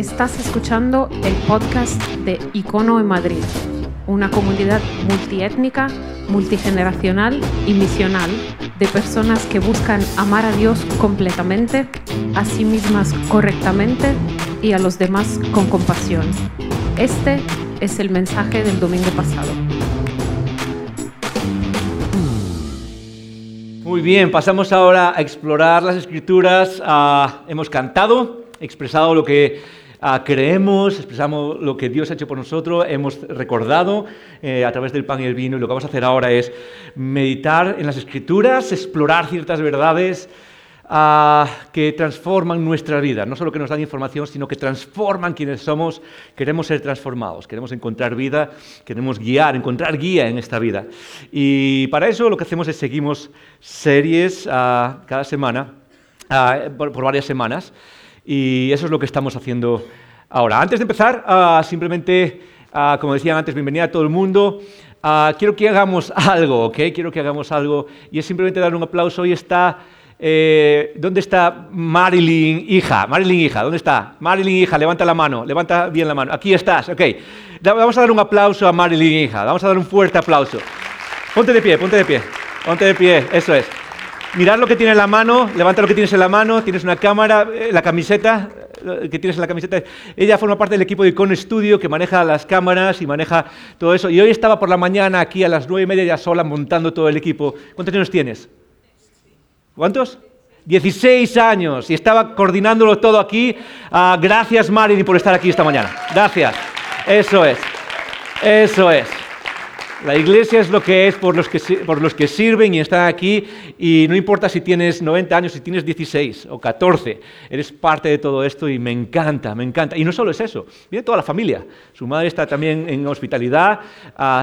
Estás escuchando el podcast de Icono en Madrid, una comunidad multiétnica, multigeneracional y misional de personas que buscan amar a Dios completamente, a sí mismas correctamente y a los demás con compasión. Este es el mensaje del domingo pasado. Muy bien, pasamos ahora a explorar las escrituras. Ah, hemos cantado, expresado lo que ah, creemos, expresamos lo que Dios ha hecho por nosotros, hemos recordado eh, a través del pan y el vino y lo que vamos a hacer ahora es meditar en las escrituras, explorar ciertas verdades que transforman nuestra vida, no solo que nos dan información, sino que transforman quienes somos. Queremos ser transformados, queremos encontrar vida, queremos guiar, encontrar guía en esta vida. Y para eso lo que hacemos es seguimos series ah, cada semana, ah, por, varias semanas, y eso es lo que estamos haciendo ahora. Antes de empezar, ah, simplemente, como decían antes, bienvenida a todo el mundo. quiero que hagamos algo, ¿ok? Quiero que hagamos algo, y es simplemente dar un aplauso. Hoy está eh, ¿dónde está Marilyn, hija? Marilyn, hija, ¿dónde está? Marilyn, hija, levanta la mano, levanta bien la mano. Aquí estás, ok. Vamos a dar un aplauso a Marilyn, hija, vamos a dar un fuerte aplauso. Ponte de pie, ponte de pie, ponte de pie, eso es. Mirad lo que tiene en la mano, levanta lo que tienes en la mano, tienes una cámara, eh, la camiseta que tienes en la camiseta. Ella forma parte del equipo de Icon Studio que maneja las cámaras y maneja todo eso. Y hoy estaba por la mañana aquí a las nueve y media ya sola montando todo el equipo. ¿Cuántos años tienes? ¿Cuántos? 16 años y estaba coordinándolo todo aquí. Ah, gracias Marilyn por estar aquí esta mañana. Gracias. Eso es. Eso es. La iglesia es lo que es por los que, sirven y están aquí y no importa si tienes 90 años, si tienes 16 o 14, eres parte de todo esto y me encanta, me encanta. Y no solo es eso, viene toda la familia. Su madre está también en hospitalidad,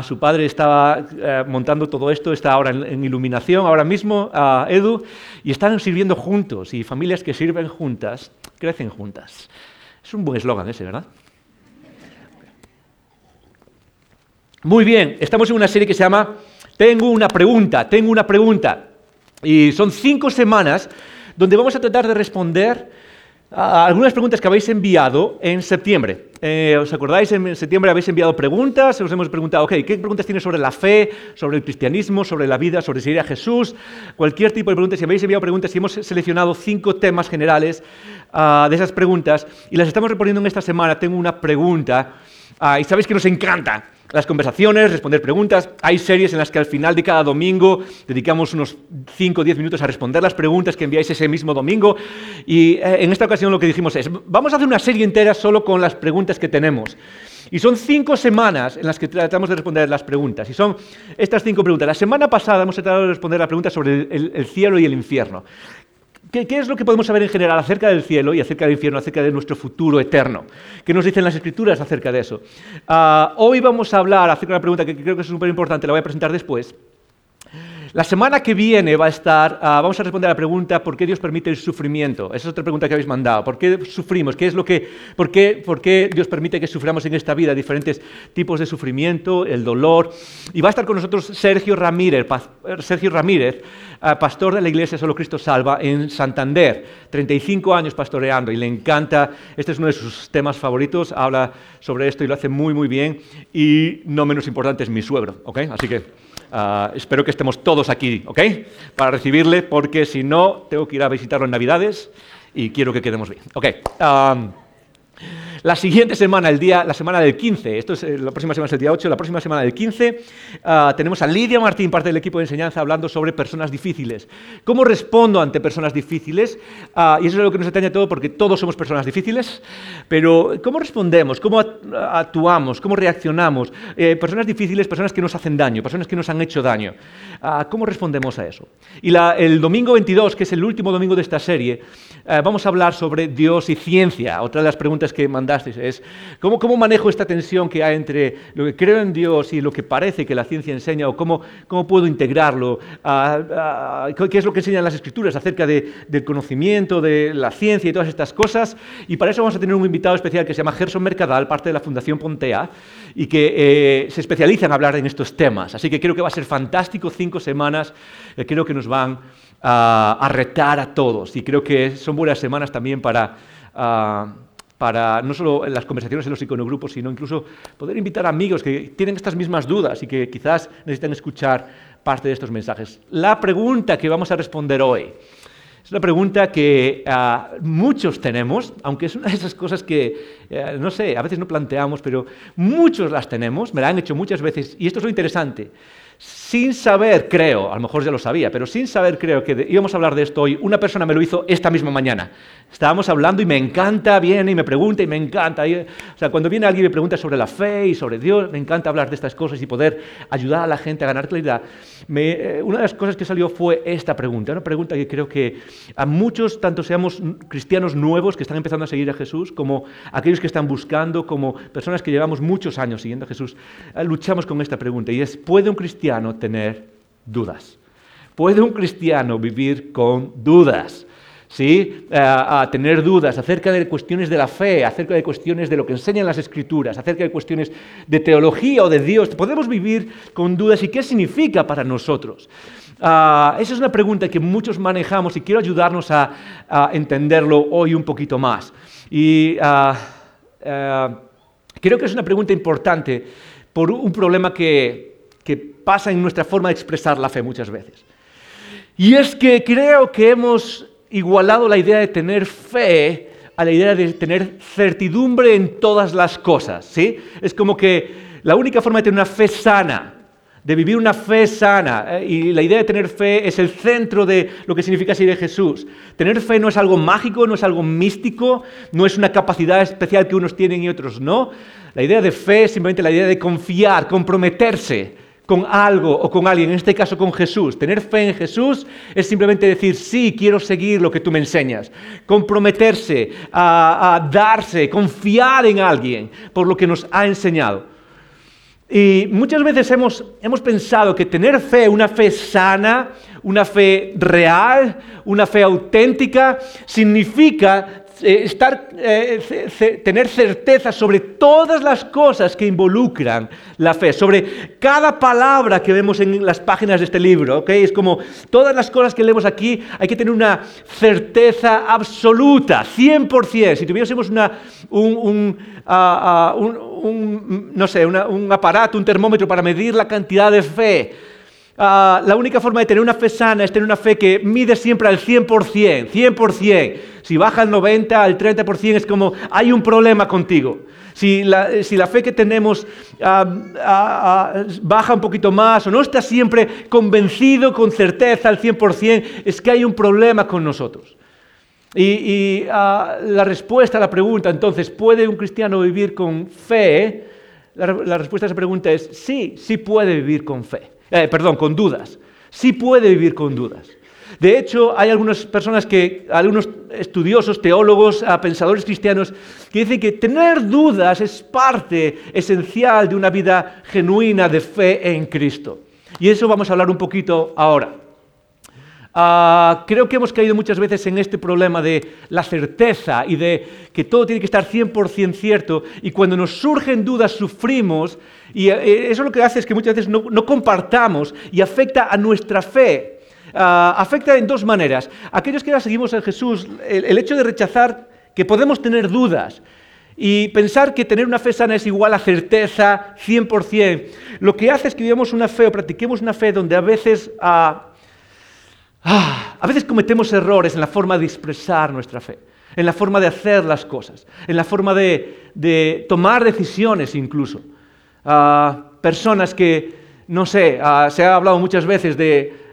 su padre estaba eh, montando todo esto, está ahora en, iluminación, ahora mismo, a Edu, y están sirviendo juntos y familias que sirven juntas, crecen juntas. Es un buen eslogan ese, ¿verdad? Muy bien, estamos en una serie que se llama Tengo una pregunta, tengo una pregunta. Y son cinco semanas donde vamos a tratar de responder a algunas preguntas que habéis enviado en septiembre. Eh, ¿Os acordáis? En septiembre habéis enviado preguntas, os hemos preguntado, ok, ¿qué preguntas tienes sobre la fe, sobre el cristianismo, sobre la vida, sobre seguir a Jesús? Cualquier tipo de preguntas. Si habéis enviado preguntas, hemos seleccionado cinco temas generales ah, de esas preguntas y las estamos reponiendo en esta semana. Tengo una pregunta ah, y sabéis que nos encanta las conversaciones, responder preguntas. Hay series en las que al final de cada domingo dedicamos unos 5 o 10 minutos a responder las preguntas que enviáis ese mismo domingo. Y eh, en esta ocasión lo que dijimos es, vamos a hacer una serie entera solo con las preguntas que tenemos. Y son cinco semanas en las que tratamos de responder las preguntas. Y son estas cinco preguntas. La semana pasada hemos tratado de responder la pregunta sobre el cielo y el infierno. ¿Qué, es lo que podemos saber en general acerca del cielo y acerca del infierno, acerca de nuestro futuro eterno? ¿Qué nos dicen las escrituras acerca de eso? Ah, hoy vamos a hablar acerca de una pregunta que creo que es súper importante, la voy a presentar después. La semana que viene va a estar, ah, vamos a responder a la pregunta ¿por qué Dios permite el sufrimiento? Esa es otra pregunta que habéis mandado. ¿Por qué sufrimos? ¿Qué es lo que, por, qué, ¿Por qué Dios permite que suframos en esta vida diferentes tipos de sufrimiento, el dolor? Y va a estar con nosotros Sergio Ramírez, Sergio Ramírez ah, pastor de la iglesia Solo Cristo Salva en Santander. 35 años pastoreando y le encanta, este es uno de sus temas favoritos, habla sobre esto y lo hace muy, muy bien. Y no menos importante es mi suegro, ¿ok? Así que... Ah, espero que estemos todos aquí, ¿ok? Para recibirle, porque si no, tengo que ir a visitarlo en Navidades y quiero que quedemos bien. Ok. La siguiente semana, el día, la semana del 15, esto es, eh, la próxima semana es el día 8, la próxima semana del 15, ah, tenemos a Lidia Martín, parte del equipo de enseñanza, hablando sobre personas difíciles. ¿Cómo respondo ante personas difíciles? Ah, y eso es lo que nos atañe a todo, porque todos somos personas difíciles, pero ¿cómo respondemos? ¿Cómo actuamos? ¿Cómo reaccionamos? Eh, personas difíciles, personas que nos hacen daño, personas que nos han hecho daño. Ah, ¿Cómo respondemos a eso? Y el domingo 22, que es el último domingo de esta serie, eh, vamos a hablar sobre Dios y ciencia, otra de las preguntas que mandamos es ¿cómo, cómo manejo esta tensión que hay entre lo que creo en Dios y lo que parece que la ciencia enseña, o cómo, cómo puedo integrarlo, qué es lo que enseñan las escrituras acerca del conocimiento, de la ciencia y todas estas cosas. Y para eso vamos a tener un invitado especial que se llama Gerson Mercadal, parte de la Fundación Pontea, y que eh, se especializa en hablar en estos temas. Así que creo que va a ser fantástico, cinco semanas, eh, creo que nos van a retar a todos y creo que son buenas semanas también para para no solo en las conversaciones en los iconogrupos, sino incluso poder invitar amigos que tienen estas mismas dudas y que quizás necesitan escuchar parte de estos mensajes. La pregunta que vamos a responder hoy es una pregunta que ah, muchos tenemos, aunque es una de esas cosas que, eh, no sé, a veces no planteamos, pero muchos las tenemos, me la han hecho muchas veces, y esto es lo interesante sin saber, creo, a lo mejor ya lo sabía, pero sin saber, creo que íbamos a hablar de esto hoy, una persona me lo hizo esta misma mañana. Estábamos hablando y me encanta, viene y me pregunta y me encanta. o sea, cuando viene alguien y me pregunta sobre la fe y sobre Dios, me encanta hablar de estas cosas y poder ayudar a la gente a ganar claridad. Eh, una de las cosas que salió fue esta pregunta, una pregunta que creo que a muchos, tanto seamos cristianos nuevos que están empezando a seguir a Jesús, como aquellos que están buscando, como personas que llevamos muchos años siguiendo a Jesús, eh, luchamos con esta pregunta y es, ¿puede un cristiano tener dudas? ¿Puede un cristiano vivir con dudas? ¿sí? Eh, a, tener dudas acerca de cuestiones de la fe, acerca de cuestiones de lo que enseñan las escrituras, acerca de cuestiones de teología o de Dios. Podemos vivir con dudas y qué significa para nosotros. Ah, esa es una pregunta que muchos manejamos y quiero ayudarnos a, entenderlo hoy un poquito más. Y ah, eh, creo que es una pregunta importante por un problema que pasa en nuestra forma de expresar la fe muchas veces. Y es que creo que hemos igualado la idea de tener fe a la idea de tener certidumbre en todas las cosas, ¿sí? Es como que la única forma de tener una fe sana, de vivir una fe sana, eh, y la idea de tener fe es el centro de lo que significa seguir a Jesús. Tener fe no es algo mágico, no es algo místico, no es una capacidad especial que unos tienen y otros no. La idea de fe es simplemente la idea de confiar, comprometerse con algo o con alguien, en este caso con Jesús. Tener fe en Jesús es simplemente decir, sí, quiero seguir lo que tú me enseñas. Comprometerse, a, darse, confiar en alguien por lo que nos ha enseñado. Y muchas veces hemos, hemos pensado que tener fe, una fe sana, una fe real, una fe auténtica, significa eh, estar, eh, tener certeza sobre todas las cosas que involucran la fe, sobre cada palabra que vemos en las páginas de este libro. ¿okay? Es como todas las cosas que leemos aquí, hay que tener una certeza absoluta, 100%. Si tuviésemos una, un, ah, ah, no sé, un aparato, un termómetro para medir la cantidad de fe, Ah, la única forma de tener una fe sana es tener una fe que mide siempre al 100%, 100%. Si baja al 90, al 30% es como hay un problema contigo. Si la, fe que tenemos ah, ah, baja un poquito más o no está siempre convencido con certeza al 100%, es que hay un problema con nosotros. Y, la respuesta a la pregunta, entonces, ¿puede un cristiano vivir con fe? la respuesta a esa pregunta es sí, sí puede vivir con fe. Eh, perdón, con dudas. Sí puede vivir con dudas. De hecho, hay algunas personas que, algunos estudiosos, teólogos, ah, pensadores cristianos, que dicen que tener dudas es parte esencial de una vida genuina de fe en Cristo. Y eso vamos a hablar un poquito ahora. Ah, creo que hemos caído muchas veces en este problema de la certeza y de que todo tiene que estar 100% cierto y cuando nos surgen dudas sufrimos y eh, eso lo que hace es que muchas veces no, compartamos y afecta a nuestra fe. Ah, afecta en dos maneras. Aquellos que ahora seguimos a Jesús, el, hecho de rechazar que podemos tener dudas, y pensar que tener una fe sana es igual a certeza 100%, lo que hace es que vivamos una fe o practiquemos una fe donde a veces ah, Ah, a veces cometemos errores en la forma de expresar nuestra fe, en la forma de hacer las cosas, en la forma de, tomar decisiones incluso. Ah, personas que, no sé, ah, se ha hablado muchas veces de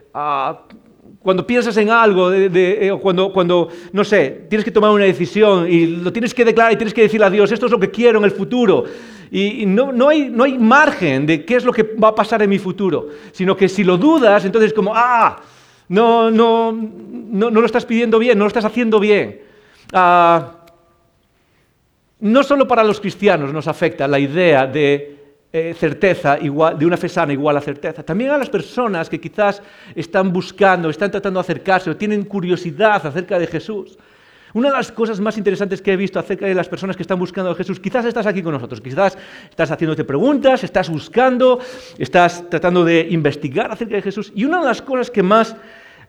cuando piensas en algo, eh, cuando, cuando, no sé, tienes que tomar una decisión y lo tienes que declarar y tienes que decirle a Dios, esto es lo que quiero en el futuro. Y, no, no, hay, no hay margen de qué es lo que va a pasar en mi futuro, sino que si lo dudas, entonces como, ah, no, no, no, no lo estás pidiendo bien, no lo estás haciendo bien. Ah, no solo para los cristianos nos afecta la idea de eh, certeza igual, de una fe sana igual a certeza. También a las personas que quizás están buscando, están tratando de acercarse o tienen curiosidad acerca de Jesús. Una de las cosas más interesantes que he visto acerca de las personas que están buscando a Jesús, quizás estás aquí con nosotros, quizás estás haciéndote preguntas, estás buscando, estás tratando de investigar acerca de Jesús. Y una de las cosas que más,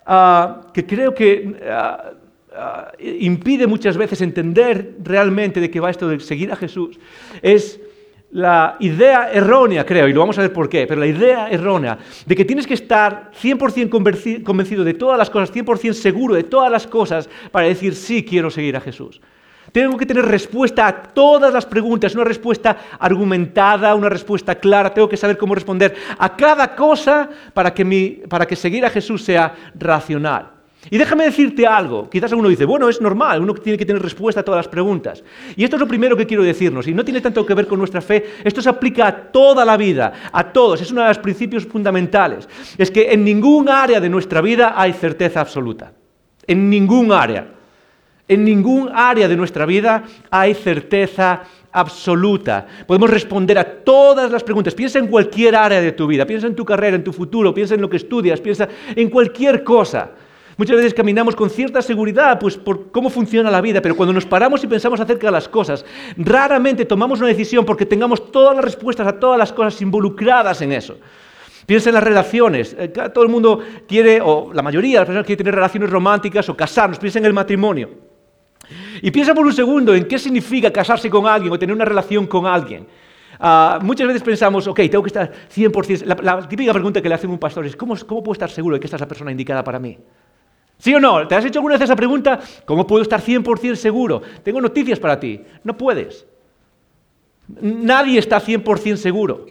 ah, que creo que ah, ah, impide muchas veces entender realmente de qué va esto de seguir a Jesús es la idea errónea, creo, y lo vamos a ver por qué, pero la idea errónea de que tienes que estar 100% convencido de todas las cosas, 100% seguro de todas las cosas para decir sí quiero seguir a Jesús. Tengo que tener respuesta a todas las preguntas, una respuesta argumentada, una respuesta clara, tengo que saber cómo responder a cada cosa para que, para que seguir a Jesús sea racional. Y déjame decirte algo, quizás uno dice, bueno, es normal, uno tiene que tener respuesta a todas las preguntas. Y esto es lo primero que quiero decirnos, y no tiene tanto que ver con nuestra fe, esto se aplica a toda la vida, a todos, es uno de los principios fundamentales. Es que en ningún área de nuestra vida hay certeza absoluta, en ningún área. En ningún área de nuestra vida hay certeza absoluta. Podemos responder a todas las preguntas. Piensa en cualquier área de tu vida, piensa en tu carrera, en tu futuro, piensa en lo que estudias, piensa en cualquier cosa. Muchas veces caminamos con cierta seguridad, pues por cómo funciona la vida, pero cuando nos paramos y pensamos acerca de las cosas, raramente tomamos una decisión porque tengamos todas las respuestas a todas las cosas involucradas en eso. Piensa en las relaciones. Eh, todo el mundo quiere, o la mayoría de las personas quiere tener relaciones románticas o casarnos. Piensa en el matrimonio. Y piensa por un segundo en qué significa casarse con alguien o tener una relación con alguien. Ah, muchas veces pensamos, ok, tengo que estar 100%. La, típica pregunta que le hacen un pastor es, ¿cómo, ¿cómo puedo estar seguro de que esta es la persona indicada para mí? ¿Sí o no? ¿Te has hecho alguna vez esa pregunta? ¿Cómo puedo estar 100% seguro? Tengo noticias para ti. No puedes. Nadie está 100% seguro.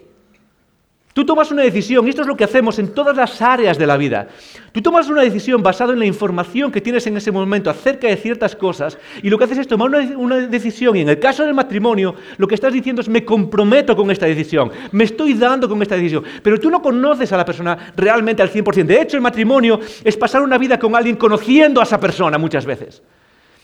Tú tomas una decisión, y esto es lo que hacemos en todas las áreas de la vida. Tú tomas una decisión basada en la información que tienes en ese momento acerca de ciertas cosas, y lo que haces es tomar una, una, decisión, y en el caso del matrimonio, lo que estás diciendo es me comprometo con esta decisión, me estoy dando con esta decisión, pero tú no conoces a la persona realmente al 100%. De hecho, el matrimonio es pasar una vida con alguien conociendo a esa persona muchas veces.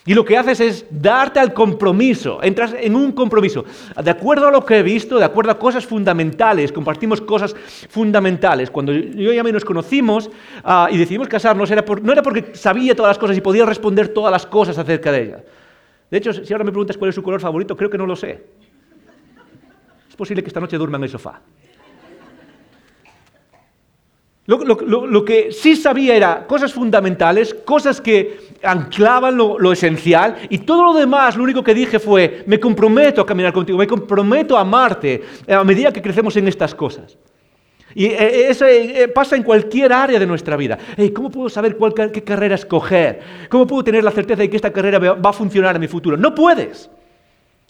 Y lo que haces es darte al compromiso, entras en un compromiso. De acuerdo a lo que he visto, de acuerdo a cosas fundamentales, compartimos cosas fundamentales. Cuando yo y a mí nos conocimos uh, y decidimos casarnos, era por, no era porque sabía todas las cosas y podía responder todas las cosas acerca de ellas. De hecho, si ahora me preguntas cuál es su color favorito, creo que no lo sé. Es posible que esta noche duerma en el sofá. Lo, que sí sabía era cosas fundamentales, cosas que anclaban lo, esencial, y todo lo demás, lo único que dije fue, me comprometo a caminar contigo, me comprometo a amarte a medida que crecemos en estas cosas. Y eh, eh, eso eh, pasa en cualquier área de nuestra vida. ¿Cómo puedo saber cuál, qué carrera escoger? ¿Cómo puedo tener la certeza de que esta carrera va a funcionar en mi futuro? No puedes.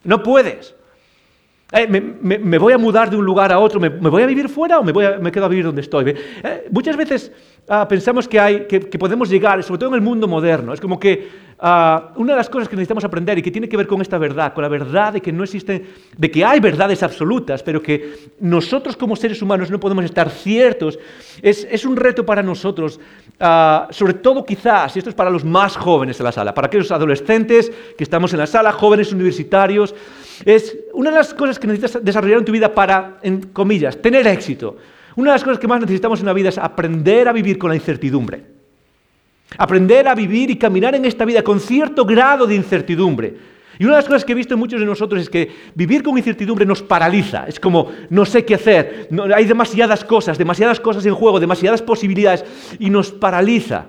No puedes. Eh, me, voy a mudar de un lugar a otro, me, voy a vivir fuera o me, quedo a vivir donde estoy. Eh, muchas veces ah, pensamos que, que, podemos llegar, sobre todo en el mundo moderno, es como que ah, una de las cosas que necesitamos aprender y que tiene que ver con esta verdad, con la verdad de que no existen, de que hay verdades absolutas, pero que nosotros como seres humanos no podemos estar ciertos, es, un reto para nosotros, ah, sobre todo quizás, y esto es para los más jóvenes de la sala, para aquellos adolescentes que estamos en la sala, jóvenes universitarios, es una de las cosas que necesitas desarrollar en tu vida para, en comillas, tener éxito. Una de las cosas que más necesitamos en la vida es aprender a vivir con la incertidumbre. Aprender a vivir y caminar en esta vida con cierto grado de incertidumbre. Y una de las cosas que he visto en muchos de nosotros es que vivir con incertidumbre nos paraliza. Es como, no sé qué hacer, hay demasiadas cosas, demasiadas cosas en juego, demasiadas posibilidades, y nos paraliza.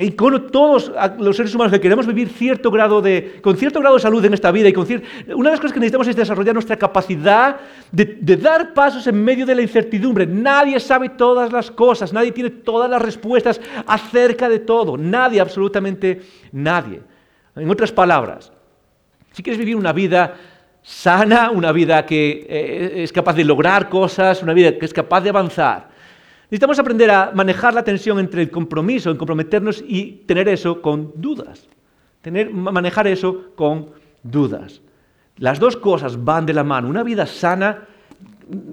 Y con todos los seres humanos que queremos vivir cierto grado de, con cierto grado de salud en esta vida, y con una de las cosas que necesitamos es desarrollar nuestra capacidad de, de, dar pasos en medio de la incertidumbre. Nadie sabe todas las cosas, nadie tiene todas las respuestas acerca de todo, nadie, absolutamente nadie. En otras palabras, si quieres vivir una vida sana, una vida que eh, es capaz de lograr cosas, una vida que es capaz de avanzar, Necesitamos aprender a manejar la tensión entre el compromiso, en comprometernos y tener eso con dudas. Tener, manejar eso con dudas. Las dos cosas van de la mano. Una vida sana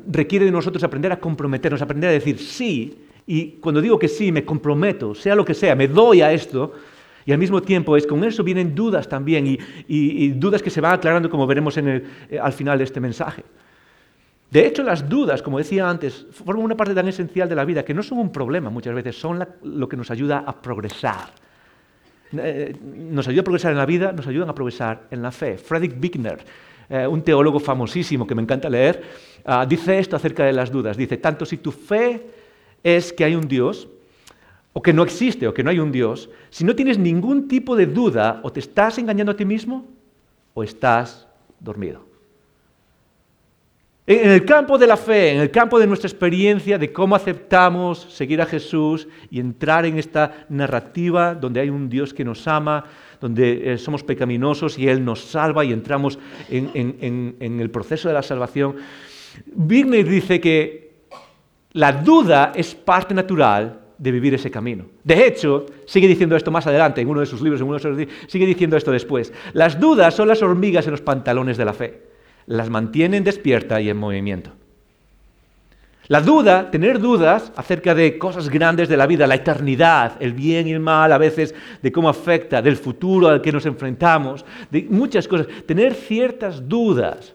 requiere de nosotros aprender a comprometernos, aprender a decir sí. Y cuando digo que sí, me comprometo, sea lo que sea, me doy a esto. Y al mismo tiempo es con eso vienen dudas también y, dudas que se van aclarando como veremos en el, eh, al final de este mensaje. De hecho, las dudas, como decía antes, forman una parte tan esencial de la vida que no son un problema muchas veces, son lo que nos ayuda a progresar. Eh, nos ayuda a progresar en la vida, nos ayudan a progresar en la fe. Friedrich Bickner, eh, un teólogo famosísimo que me encanta leer, ah, dice esto acerca de las dudas. Dice, tanto si tu fe es que hay un Dios, o que no existe, o que no hay un Dios, si no tienes ningún tipo de duda, o te estás engañando a ti mismo, o estás dormido. En el campo de la fe, en el campo de nuestra experiencia de cómo aceptamos seguir a Jesús y entrar en esta narrativa donde hay un Dios que nos ama, donde eh, somos pecaminosos y Él nos salva y entramos en, el proceso de la salvación, Wigner dice que la duda es parte natural de vivir ese camino. De hecho, sigue diciendo esto más adelante, en uno de sus libros, en uno de sus, sigue diciendo esto después. Las dudas son las hormigas en los pantalones de la fe las mantienen despierta y en movimiento. La duda, tener dudas acerca de cosas grandes de la vida, la eternidad, el bien y el mal, a veces de cómo afecta, del futuro al que nos enfrentamos, de muchas cosas, tener ciertas dudas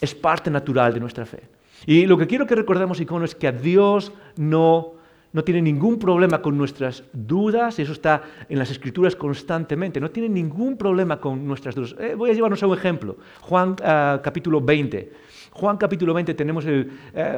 es parte natural de nuestra fe. Y lo que quiero que recordemos, icono, es que a Dios no no tiene ningún problema con nuestras dudas, eso está en las escrituras constantemente, no tiene ningún problema con nuestras dudas. Eh, voy a llevarnos a un ejemplo, Juan ah, capítulo 20. Juan capítulo 20 tenemos eh,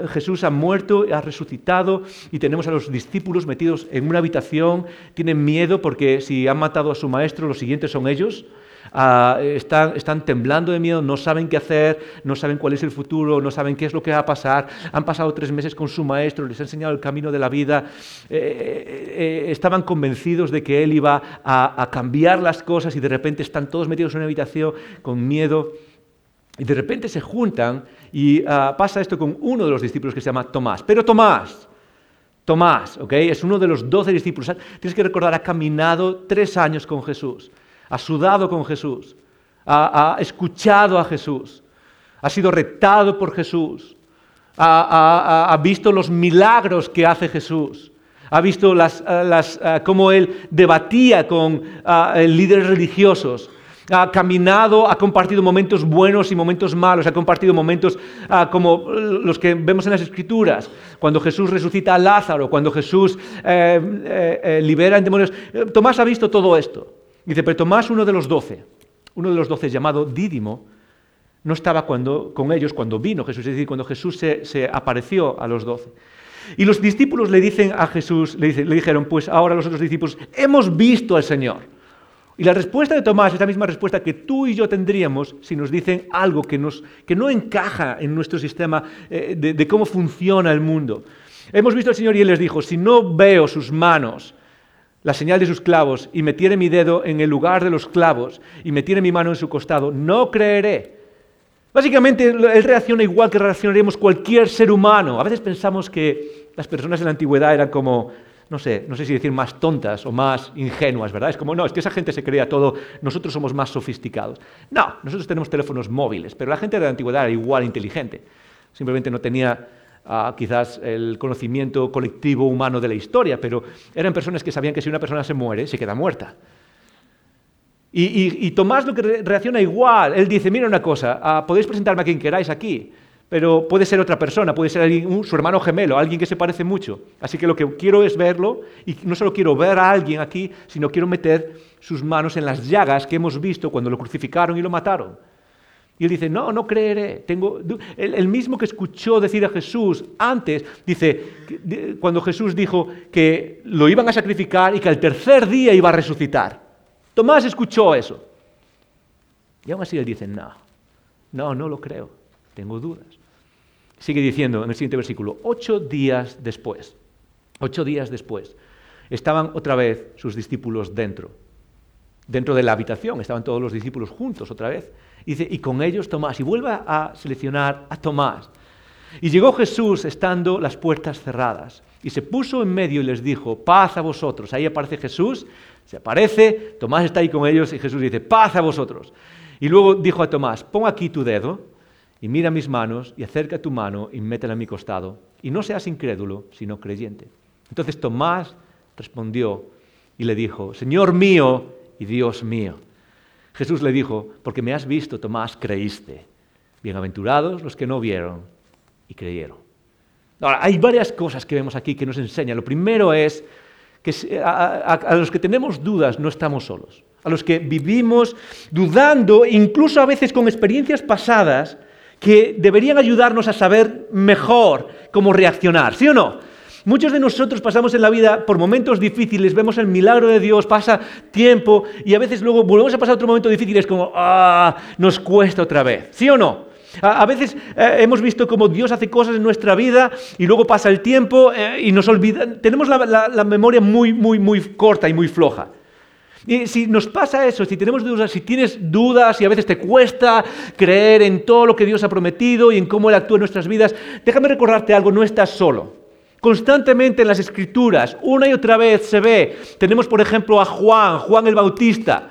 Jesús ha muerto, ha resucitado y tenemos a los discípulos metidos en una habitación, tienen miedo porque si han matado a su maestro, los siguientes son ellos. Ah, están, temblando de miedo, no saben qué hacer, no saben cuál es el futuro, no saben qué es lo que va a pasar. Han pasado tres meses con su maestro, les ha enseñado el camino de la vida. Eh, eh, eh, estaban convencidos de que él iba a, cambiar las cosas y de repente están todos metidos en una habitación con miedo. Y de repente se juntan y ah, pasa esto con uno de los discípulos que se llama Tomás. Pero Tomás, Tomás, ¿ok? Es uno de los doce discípulos. Tienes que recordar, ha caminado tres años con Jesús ha sudado con Jesús, ha, escuchado a Jesús, ha sido retado por Jesús, ha, visto los milagros que hace Jesús, ha visto cómo él debatía con líderes religiosos, ha caminado, ha compartido momentos buenos y momentos malos, ha compartido momentos como los que vemos en las Escrituras, cuando Jesús resucita a Lázaro, cuando Jesús eh, eh, eh, libera en demonios. Tomás ha visto todo esto. Dice, pero Tomás, uno de los doce, uno de los doce llamado Dídimo, no estaba cuando, con ellos cuando vino Jesús, es decir, cuando Jesús se, apareció a los doce. Y los discípulos le dicen a Jesús, le, dijeron, pues ahora los otros discípulos, hemos visto al Señor. Y la respuesta de Tomás es la misma respuesta que tú y yo tendríamos si nos dicen algo que, nos, que no encaja en nuestro sistema eh, de, de cómo funciona el mundo. Hemos visto al Señor y Él les dijo, si no veo sus manos la señal de sus clavos y metiere mi dedo en el lugar de los clavos y metiere mi mano en su costado, no creeré. Básicamente, él reacciona igual que reaccionaríamos cualquier ser humano. A veces pensamos que las personas en la antigüedad eran como, no sé, no sé si decir más tontas o más ingenuas, ¿verdad? Es como, no, es que esa gente se creía todo, nosotros somos más sofisticados. No, nosotros tenemos teléfonos móviles, pero la gente de la antigüedad era igual inteligente. Simplemente no tenía quizás el conocimiento colectivo humano de la historia, pero eran personas que sabían que si una persona se muere, se queda muerta. Y, Tomás lo que reacciona igual, él dice, mira una cosa, ah, podéis presentarme a quien queráis aquí, pero puede ser otra persona, puede ser su hermano gemelo, alguien que se parece mucho. Así que lo que quiero es verlo, y no solo quiero ver a alguien aquí, sino quiero meter sus manos en las llagas que hemos visto cuando lo crucificaron y lo mataron. Y él dice, no, no creeré. Tengo... El, mismo que escuchó decir a Jesús antes, dice, cuando Jesús dijo que lo iban a sacrificar y que al tercer día iba a resucitar. Tomás escuchó eso. Y aún así él dice, no, no, no lo creo, tengo dudas. Sigue diciendo en el siguiente versículo, ocho días después, ocho días después, estaban otra vez sus discípulos dentro, dentro de la habitación, estaban todos los discípulos juntos otra vez. Y dice, y con ellos Tomás. Y vuelve a seleccionar a Tomás. Y llegó Jesús estando las puertas cerradas. Y se puso en medio y les dijo, paz a vosotros. Ahí aparece Jesús, se aparece, Tomás está ahí con ellos y Jesús dice, paz a vosotros. Y luego dijo a Tomás, pon aquí tu dedo y mira mis manos y acerca tu mano y métela en mi costado. Y no seas incrédulo, sino creyente. Entonces Tomás respondió y le dijo, Señor mío y Dios mío. Jesús le dijo, porque me has visto, Tomás, creíste. Bienaventurados los que no vieron y creyeron. Ahora, hay varias cosas que vemos aquí que nos enseñan. Lo primero es que a, los que tenemos dudas no estamos solos. A los que vivimos dudando, incluso a veces con experiencias pasadas, que deberían ayudarnos a saber mejor cómo reaccionar, ¿sí o no? Muchos de nosotros pasamos en la vida por momentos difíciles, vemos el milagro de Dios, pasa tiempo y a veces luego volvemos a pasar otro momento difícil y es como, ah, nos cuesta otra vez. ¿Sí o no? A, veces eh, hemos visto cómo Dios hace cosas en nuestra vida y luego pasa el tiempo eh, y nos olvida. Tenemos la memoria muy, muy, muy corta y muy floja. Y si nos pasa eso, si tenemos dudas, si tienes dudas y a veces te cuesta creer en todo lo que Dios ha prometido y en cómo Él actúa en nuestras vidas, déjame recordarte algo, no estás solo. Constantemente en las escrituras, una y otra vez se ve. Tenemos, por ejemplo, a Juan, Juan el Bautista.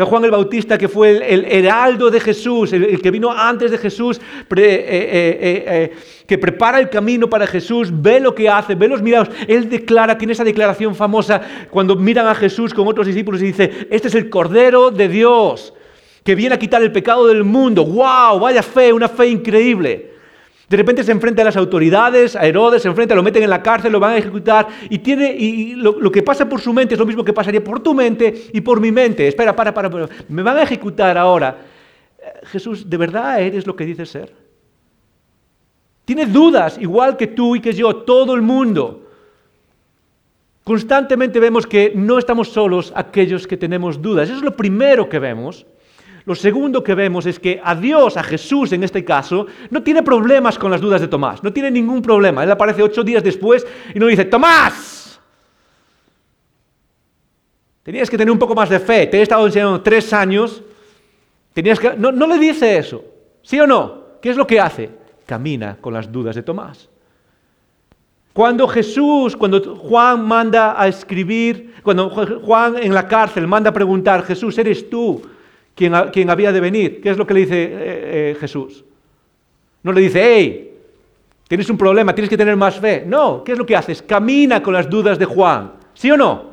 Juan el Bautista, que fue el, heraldo de Jesús, el, que vino antes de Jesús, eh, eh, eh, que prepara el camino para Jesús, ve lo que hace, ve los mirados. Él declara, tiene esa declaración famosa cuando miran a Jesús con otros discípulos y dice, este es el Cordero de Dios, que viene a quitar el pecado del mundo. ¡Wow! Vaya fe, una fe increíble. De repente se enfrenta a las autoridades, a Herodes, se enfrenta, lo meten en la cárcel, lo van a ejecutar y, tiene, y lo, que pasa por su mente es lo mismo que pasaría por tu mente y por mi mente. Espera, para, para, para. me van a ejecutar ahora. Eh, Jesús, ¿de verdad eres lo que dices ser? Tiene dudas, igual que tú y que yo, todo el mundo. Constantemente vemos que no estamos solos aquellos que tenemos dudas. Eso es lo primero que vemos. Lo segundo que vemos es que a Dios, a Jesús en este caso, no tiene problemas con las dudas de Tomás, no tiene ningún problema. Él aparece ocho días después y no dice, Tomás, tenías que tener un poco más de fe, te he estado enseñando tres años, tenías que... No, no le dice eso, ¿sí o no? ¿Qué es lo que hace? Camina con las dudas de Tomás. Cuando Jesús, cuando Juan manda a escribir, cuando Juan en la cárcel manda a preguntar, Jesús, ¿eres tú? Quien, había de venir. ¿Qué es lo que le dice eh, eh, Jesús? No le dice, hey, tienes un problema, tienes que tener más fe. No, ¿qué es lo que haces? Camina con las dudas de Juan. ¿Sí o no?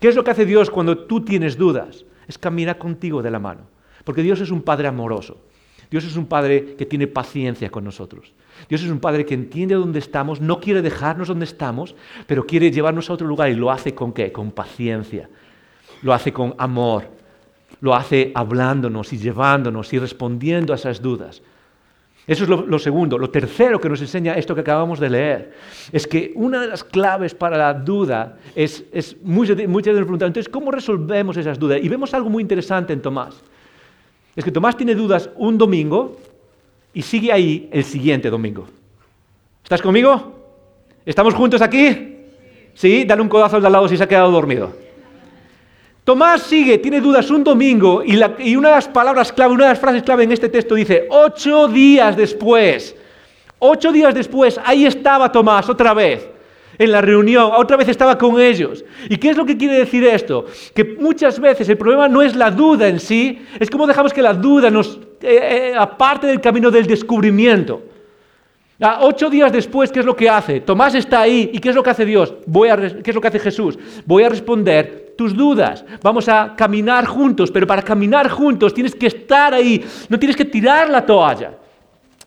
¿Qué es lo que hace Dios cuando tú tienes dudas? Es caminar contigo de la mano. Porque Dios es un Padre amoroso. Dios es un Padre que tiene paciencia con nosotros. Dios es un Padre que entiende dónde estamos, no quiere dejarnos donde estamos, pero quiere llevarnos a otro lugar y lo hace con qué? Con paciencia. Lo hace con amor lo hace hablándonos y llevándonos y respondiendo a esas dudas. Eso es lo, segundo. Lo tercero que nos enseña esto que acabamos de leer es que una de las claves para la duda es, es muchas de nos preguntan, entonces, ¿cómo resolvemos esas dudas? Y vemos algo muy interesante en Tomás. Es que Tomás tiene dudas un domingo y sigue ahí el siguiente domingo. ¿Estás conmigo? ¿Estamos juntos aquí? Sí, dale un codazo al lado si se ha quedado dormido. Tomás sigue, tiene dudas un domingo y, una de las palabras clave, una de las frases clave en este texto dice, ocho días después, ocho días después, ahí estaba Tomás otra vez en la reunión, otra vez estaba con ellos. ¿Y qué es lo que quiere decir esto? Que muchas veces el problema no es la duda en sí, es como dejamos que la duda nos eh, eh, aparte del camino del descubrimiento. Ah, ocho días después, ¿qué es lo que hace? Tomás está ahí. ¿Y qué es lo que hace Dios? ¿Qué es lo que hace Jesús? Voy a responder tus dudas. Vamos a caminar juntos, pero para caminar juntos tienes que estar ahí. No tienes que tirar la toalla.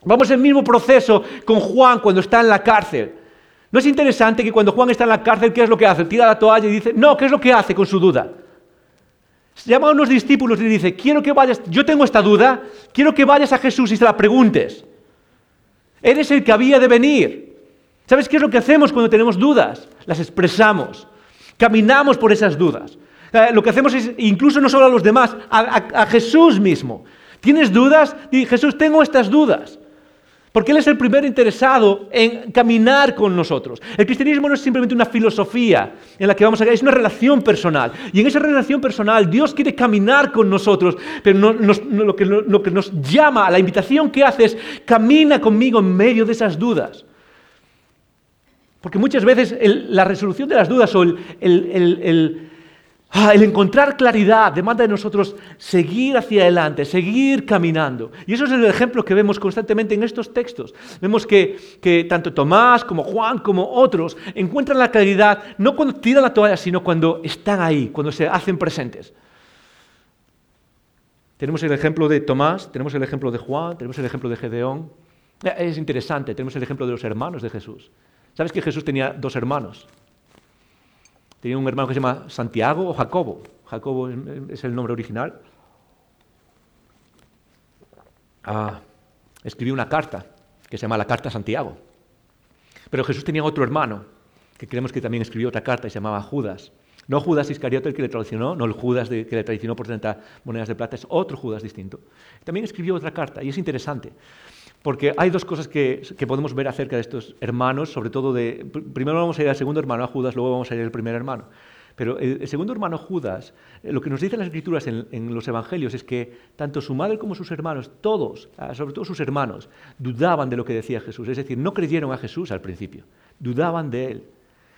Vamos el mismo proceso con Juan cuando está en la cárcel. ¿No es interesante que cuando Juan está en la cárcel, ¿qué es lo que hace? Tira la toalla y dice, no, ¿qué es lo que hace con su duda? Llama a unos discípulos y le dice, quiero que vayas, yo tengo esta duda, quiero que vayas a Jesús y se la preguntes. Eres el que había de venir. ¿Sabes qué es lo que hacemos cuando tenemos dudas? Las expresamos. Caminamos por esas dudas. Eh, lo que hacemos es, incluso no solo a los demás, a, Jesús mismo. ¿Tienes dudas? Di, Jesús, tengo estas dudas. Porque Él es el primer interesado en caminar con nosotros. El cristianismo no es simplemente una filosofía en la que vamos a... Es una relación personal. Y en esa relación personal Dios quiere caminar con nosotros. Pero que, lo, que, nos llama, la invitación que hace es camina conmigo en medio de esas dudas. Porque muchas veces la resolución de las dudas o el Ah, encontrar claridad demanda de nosotros seguir hacia adelante, seguir caminando. Y eso es el ejemplo que vemos constantemente en estos textos. Vemos que, tanto Tomás como Juan como otros encuentran la claridad no cuando tiran la toalla, sino cuando están ahí, cuando se hacen presentes. Tenemos el ejemplo de Tomás, tenemos el ejemplo de Juan, tenemos el ejemplo de Gedeón. Es interesante, tenemos el ejemplo de los hermanos de Jesús. ¿Sabes que Jesús tenía dos hermanos? Tenía un hermano que se llama Santiago o Jacobo. Jacobo es el nombre original. Ah, escribió una carta que se llama la Carta a Santiago. Pero Jesús tenía otro hermano que creemos que también escribió otra carta y se llamaba Judas. No Judas Iscariote el que le traicionó, no el Judas que le traicionó por 30 monedas de plata, es otro Judas distinto. También escribió otra carta y es interesante, porque hay dos cosas que, podemos ver acerca de estos hermanos, sobre todo de... Primero vamos a ir al segundo hermano, a Judas, luego vamos a ir al primer hermano. Pero el, segundo hermano Judas, eh, lo que nos dicen las escrituras en, los evangelios es que tanto su madre como sus hermanos, todos, ah, sobre todo sus hermanos, dudaban de lo que decía Jesús. Es decir, no creyeron a Jesús al principio, dudaban de él.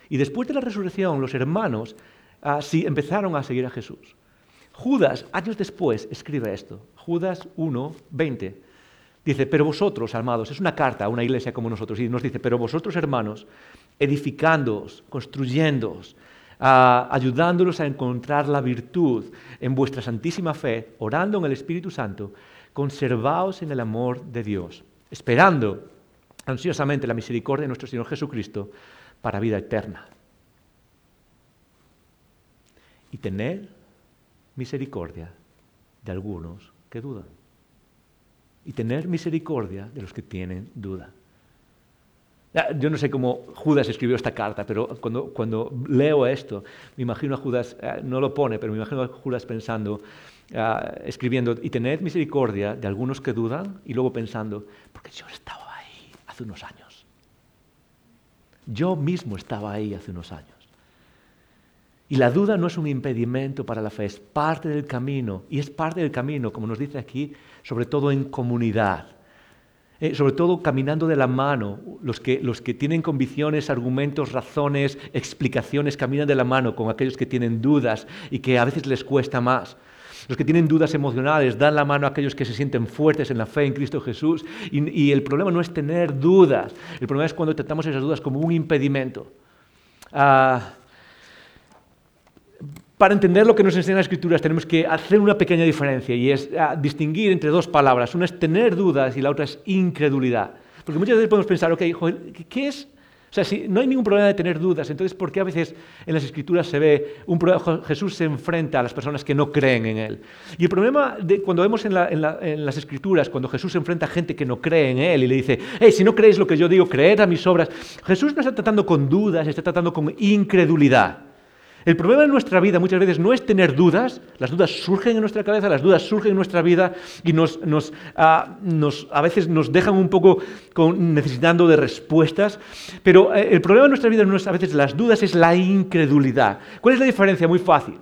Y después de la resurrección, los hermanos ah, sí empezaron a seguir a Jesús. Judas, años después, escribe esto. Judas 1, 20. Dice, pero vosotros, amados, es una carta a una iglesia como nosotros, y nos dice, pero vosotros, hermanos, edificándoos, construyéndoos, ayudándolos a encontrar la virtud en vuestra santísima fe, orando en el Espíritu Santo, conservaos en el amor de Dios, esperando ansiosamente la misericordia de nuestro Señor Jesucristo para vida eterna. Y tener misericordia de algunos que dudan. Y tener misericordia de los que tienen duda. Yo no sé cómo Judas escribió esta carta, pero cuando, cuando leo esto, me imagino a Judas, eh, no lo pone, pero me imagino a Judas pensando, ah, escribiendo, y tened misericordia de algunos que dudan, y luego pensando, porque yo estaba ahí hace unos años. Yo mismo estaba ahí hace unos años. Y la duda no es un impedimento para la fe, es parte del camino, y es parte del camino, como nos dice aquí, sobre todo en comunidad eh, sobre todo caminando de la mano. Los que, los que tienen convicciones, argumentos, razones, explicaciones, caminan de la mano con aquellos que tienen dudas y que a veces les cuesta más. Los que tienen dudas emocionales dan la mano a aquellos que se sienten fuertes en la fe en Cristo Jesús. Y, el problema no es tener dudas, el problema es cuando tratamos esas dudas como un impedimento. Ah, para entender lo que nos enseñan las escrituras tenemos que hacer una pequeña diferencia y es ah, distinguir entre dos palabras. Una es tener dudas y la otra es incredulidad. Porque muchas veces podemos pensar, ok, ¿qué es? O sea, si no hay ningún problema de tener dudas, entonces ¿por qué a veces en las escrituras se ve un problema, Jesús se enfrenta a las personas que no creen en Él? Y el problema de cuando vemos en, en, las escrituras, cuando Jesús se enfrenta a gente que no cree en Él y le dice, hey, si no creéis lo que yo digo, creed a mis obras, Jesús no está tratando con dudas, está tratando con incredulidad. El problema en nuestra vida muchas veces no es tener dudas, las dudas surgen en nuestra cabeza, las dudas surgen en nuestra vida y ah, a veces nos dejan un poco necesitando de respuestas, pero eh, el problema en nuestra vida no es a veces las dudas, es la incredulidad. ¿Cuál es la diferencia? Muy fácil.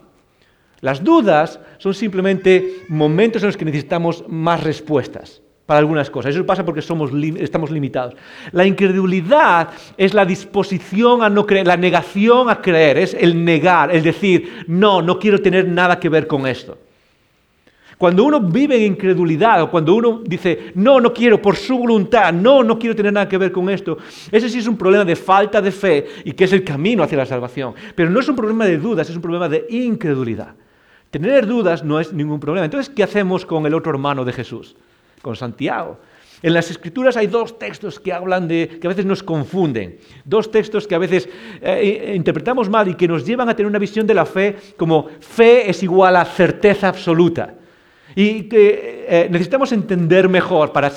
Las dudas son simplemente momentos en los que necesitamos más respuestas para algunas cosas. Eso pasa porque somos, estamos limitados. La incredulidad es la disposición a no creer, la negación a creer, es el negar, el decir, no, no quiero tener nada que ver con esto. Cuando uno vive en incredulidad o cuando uno dice, no, no quiero por su voluntad, no, no quiero tener nada que ver con esto, ese sí es un problema de falta de fe y que es el camino hacia la salvación. Pero no es un problema de dudas, es un problema de incredulidad. Tener dudas no es ningún problema. Entonces, ¿qué hacemos con el otro hermano de Jesús? Con Santiago. En las escrituras hay dos textos que hablan de, que a veces nos confunden, dos textos que a veces eh, interpretamos mal y que nos llevan a tener una visión de la fe como fe es igual a certeza absoluta. Y que eh, necesitamos entender mejor para,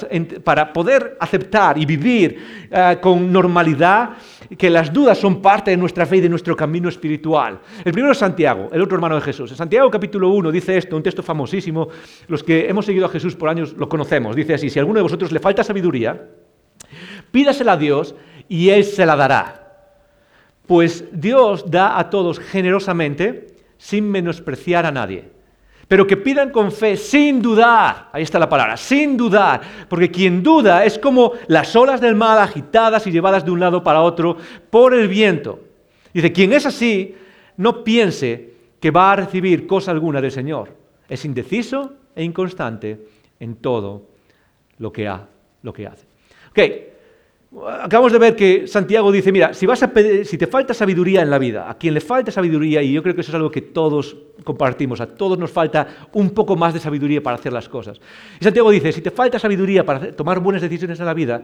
para, poder aceptar y vivir eh, con normalidad que las dudas son parte de nuestra fe y de nuestro camino espiritual. El primero es Santiago, el otro hermano de Jesús. En Santiago capítulo 1 dice esto, un texto famosísimo, los que hemos seguido a Jesús por años lo conocemos. Dice así, si a alguno de vosotros le falta sabiduría, pídasela a Dios y Él se la dará. Pues Dios da a todos generosamente sin menospreciar a nadie pero que pidan con fe, sin dudar. Ahí está la palabra, sin dudar. Porque quien duda es como las olas del mar agitadas y llevadas de un lado para otro por el viento. Dice, quien es así, no piense que va a recibir cosa alguna del Señor. Es indeciso e inconstante en todo lo que, ha, lo que hace. Ok, Acabamos de ver que Santiago dice, mira, si, te falta sabiduría en la vida, a quien le falta sabiduría, y yo creo que eso es algo que todos compartimos, a todos nos falta un poco más de sabiduría para hacer las cosas. Y Santiago dice, si te falta sabiduría para tomar buenas decisiones en la vida,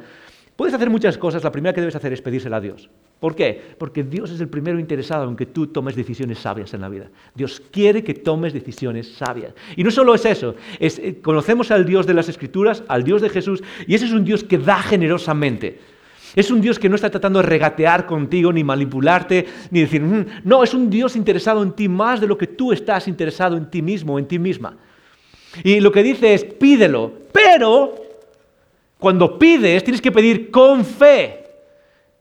puedes hacer muchas cosas, la primera que debes hacer es pedírsela a Dios. ¿Por qué? Porque Dios es el primero interesado en que tú tomes decisiones sabias en la vida. Dios quiere que tomes decisiones sabias. Y no solo es eso, es, eh, conocemos al Dios de las Escrituras, al Dios de Jesús, y ese es un Dios que da generosamente. Es un Dios que no está tratando de regatear contigo, ni manipularte, ni decir, "Mm". no, es un Dios interesado en ti más de lo que tú estás interesado en ti mismo o en ti misma. Y lo que dice es, pídelo, pero cuando pides tienes que pedir con fe,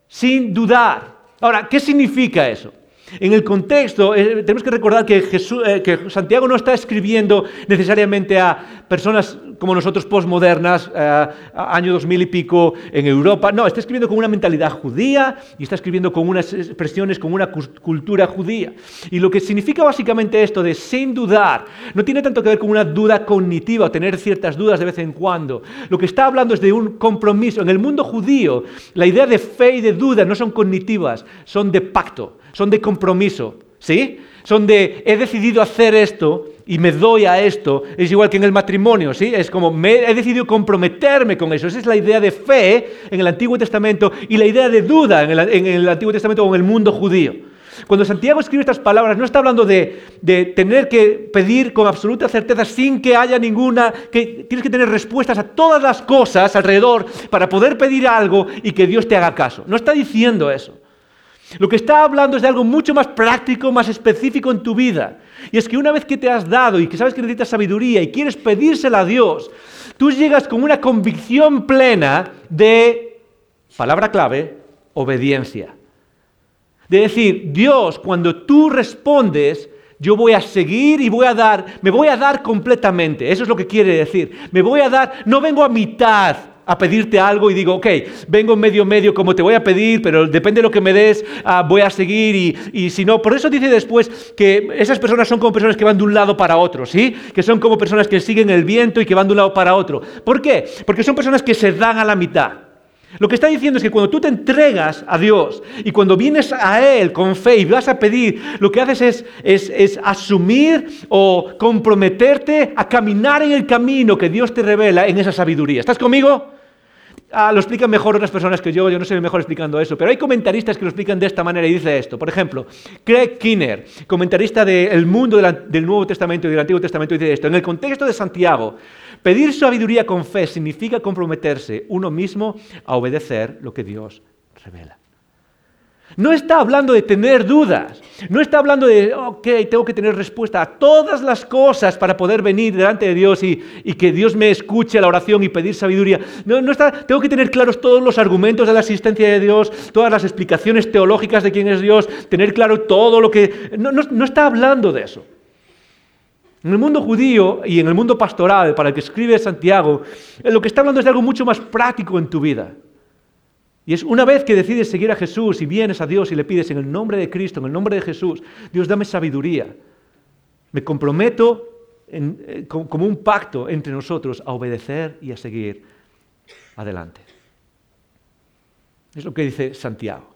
sin dudar. Ahora, ¿qué significa eso? En el contexto, eh, tenemos que recordar que, eh, que, Santiago no está escribiendo necesariamente a personas como nosotros postmodernas, eh, año 2000 y pico en Europa. No, está escribiendo con una mentalidad judía y está escribiendo con unas expresiones, con una cultura judía. Y lo que significa básicamente esto de sin dudar, no tiene tanto que ver con una duda cognitiva tener ciertas dudas de vez en cuando. Lo que está hablando es de un compromiso. En el mundo judío, la idea de fe y de duda no son cognitivas, son de pacto son de compromiso, ¿sí? Son de he decidido hacer esto y me doy a esto. Es igual que en el matrimonio, ¿sí? Es como me, he decidido comprometerme con eso. Esa es la idea de fe en el Antiguo Testamento y la idea de duda en el, Antiguo Testamento o en el mundo judío. Cuando Santiago escribe estas palabras, no está hablando de, tener que pedir con absoluta certeza sin que haya ninguna, que tienes que tener respuestas a todas las cosas alrededor para poder pedir algo y que Dios te haga caso. No está diciendo eso. Lo que está hablando es de algo mucho más práctico, más específico en tu vida. Y es que una vez que te has dado y que sabes que necesitas sabiduría y quieres pedírsela a Dios, tú llegas con una convicción plena de, palabra clave, obediencia. De decir, Dios, cuando tú respondes, yo voy a seguir y voy a dar, me voy a dar completamente. Eso es lo que quiere decir. Me voy a dar, no vengo a mitad, a pedirte algo y digo, ok, vengo medio medio como te voy a pedir, pero depende de lo que me des, ah, voy a seguir y, y, si no, por eso dice después que esas personas son como personas que van de un lado para otro, ¿sí? Que son como personas que siguen el viento y que van de un lado para otro. ¿Por qué? Porque son personas que se dan a la mitad. Lo que está diciendo es que cuando tú te entregas a Dios y cuando vienes a Él con fe y vas a pedir, lo que haces es, es, es, asumir o comprometerte a caminar en el camino que Dios te revela en esa sabiduría. ¿Estás conmigo? Ah, lo explican mejor otras personas que yo, yo no soy el mejor explicando eso, pero hay comentaristas que lo explican de esta manera y dice esto. Por ejemplo, Craig Kinner, comentarista del mundo del Nuevo Testamento y del Antiguo Testamento, dice esto. En el contexto de Santiago, pedir sabiduría con fe significa comprometerse uno mismo a obedecer lo que Dios revela. No está hablando de tener dudas, no está hablando de, ok, tengo que tener respuesta a todas las cosas para poder venir delante de Dios y, que Dios me escuche la oración y pedir sabiduría. No, está, tengo que tener claros todos los argumentos de la existencia de Dios, todas las explicaciones teológicas de quién es Dios, tener claro todo lo que... No, no está hablando de eso. En el mundo judío y en el mundo pastoral, para el que escribe Santiago, lo que está hablando es de algo mucho más práctico en tu vida. Y es una vez que decides seguir a Jesús y vienes a Dios y le pides en el nombre de Cristo, en el nombre de Jesús, Dios dame sabiduría. Me comprometo eh, como un pacto entre nosotros a obedecer y a seguir adelante. Es lo que dice Santiago.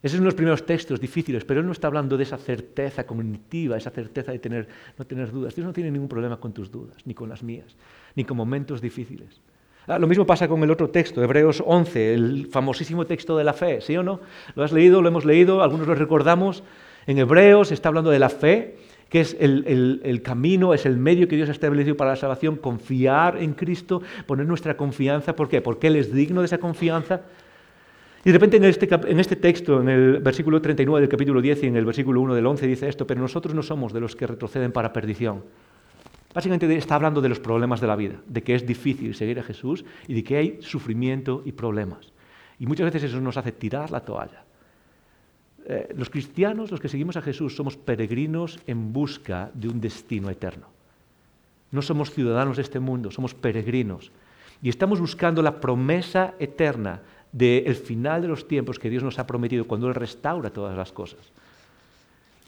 Esos son los primeros textos difíciles, pero él no está hablando de esa certeza cognitiva, esa certeza de tener, no tener dudas. Dios no tiene ningún problema con tus dudas, ni con las mías, ni con momentos difíciles. Ah, lo mismo pasa con el otro texto, Hebreos 11, el famosísimo texto de la fe, ¿sí o no? ¿Lo has leído? ¿Lo hemos leído? Algunos lo recordamos. En Hebreos está hablando de la fe, que es el, camino, es el medio que Dios ha establecido para la salvación, confiar en Cristo, poner nuestra confianza. ¿Por qué? Porque Él es digno de esa confianza. Y de repente en este, en este, texto, en el versículo 39 del capítulo 10 y en el versículo 1 del 11 dice esto, pero nosotros no somos de los que retroceden para perdición, Básicamente está hablando de los problemas de la vida, de que es difícil seguir a Jesús y de que hay sufrimiento y problemas. Y muchas veces eso nos hace tirar la toalla. Eh, los cristianos, los que seguimos a Jesús, somos peregrinos en busca de un destino eterno. No somos ciudadanos de este mundo, somos peregrinos. Y estamos buscando la promesa eterna del final de los tiempos que Dios nos ha prometido cuando Él restaura todas las cosas.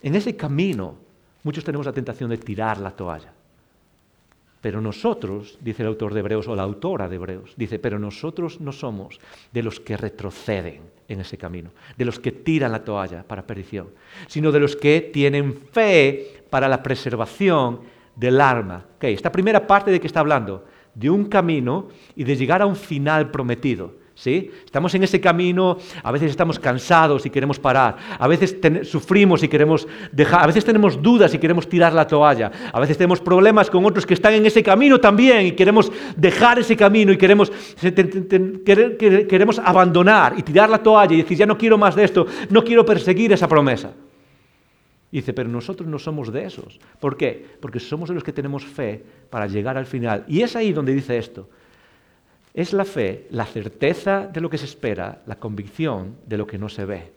En ese camino, muchos tenemos la tentación de tirar la toalla. Pero nosotros, dice el autor de Hebreos o la autora de Hebreos, dice, pero nosotros no somos de los que retroceden en ese camino, de los que tiran la toalla para perdición, sino de los que tienen fe para la preservación del alma. Okay, esta primera parte de que está hablando, de un camino y de llegar a un final prometido. ¿Sí? Estamos en ese camino, a veces estamos cansados y queremos parar, a veces sufrimos y queremos dejar, a veces tenemos dudas y queremos tirar la toalla, a veces tenemos problemas con otros que están en ese camino también y queremos dejar ese camino y queremos, queremos abandonar y tirar la toalla y decir, ya no quiero más de esto, no quiero perseguir esa promesa. Y dice, pero nosotros no somos de esos. ¿Por qué? Porque somos de los que tenemos fe para llegar al final. Y es ahí donde dice esto. Es la fe, la certeza de lo que se espera, la convicción de lo que no se ve.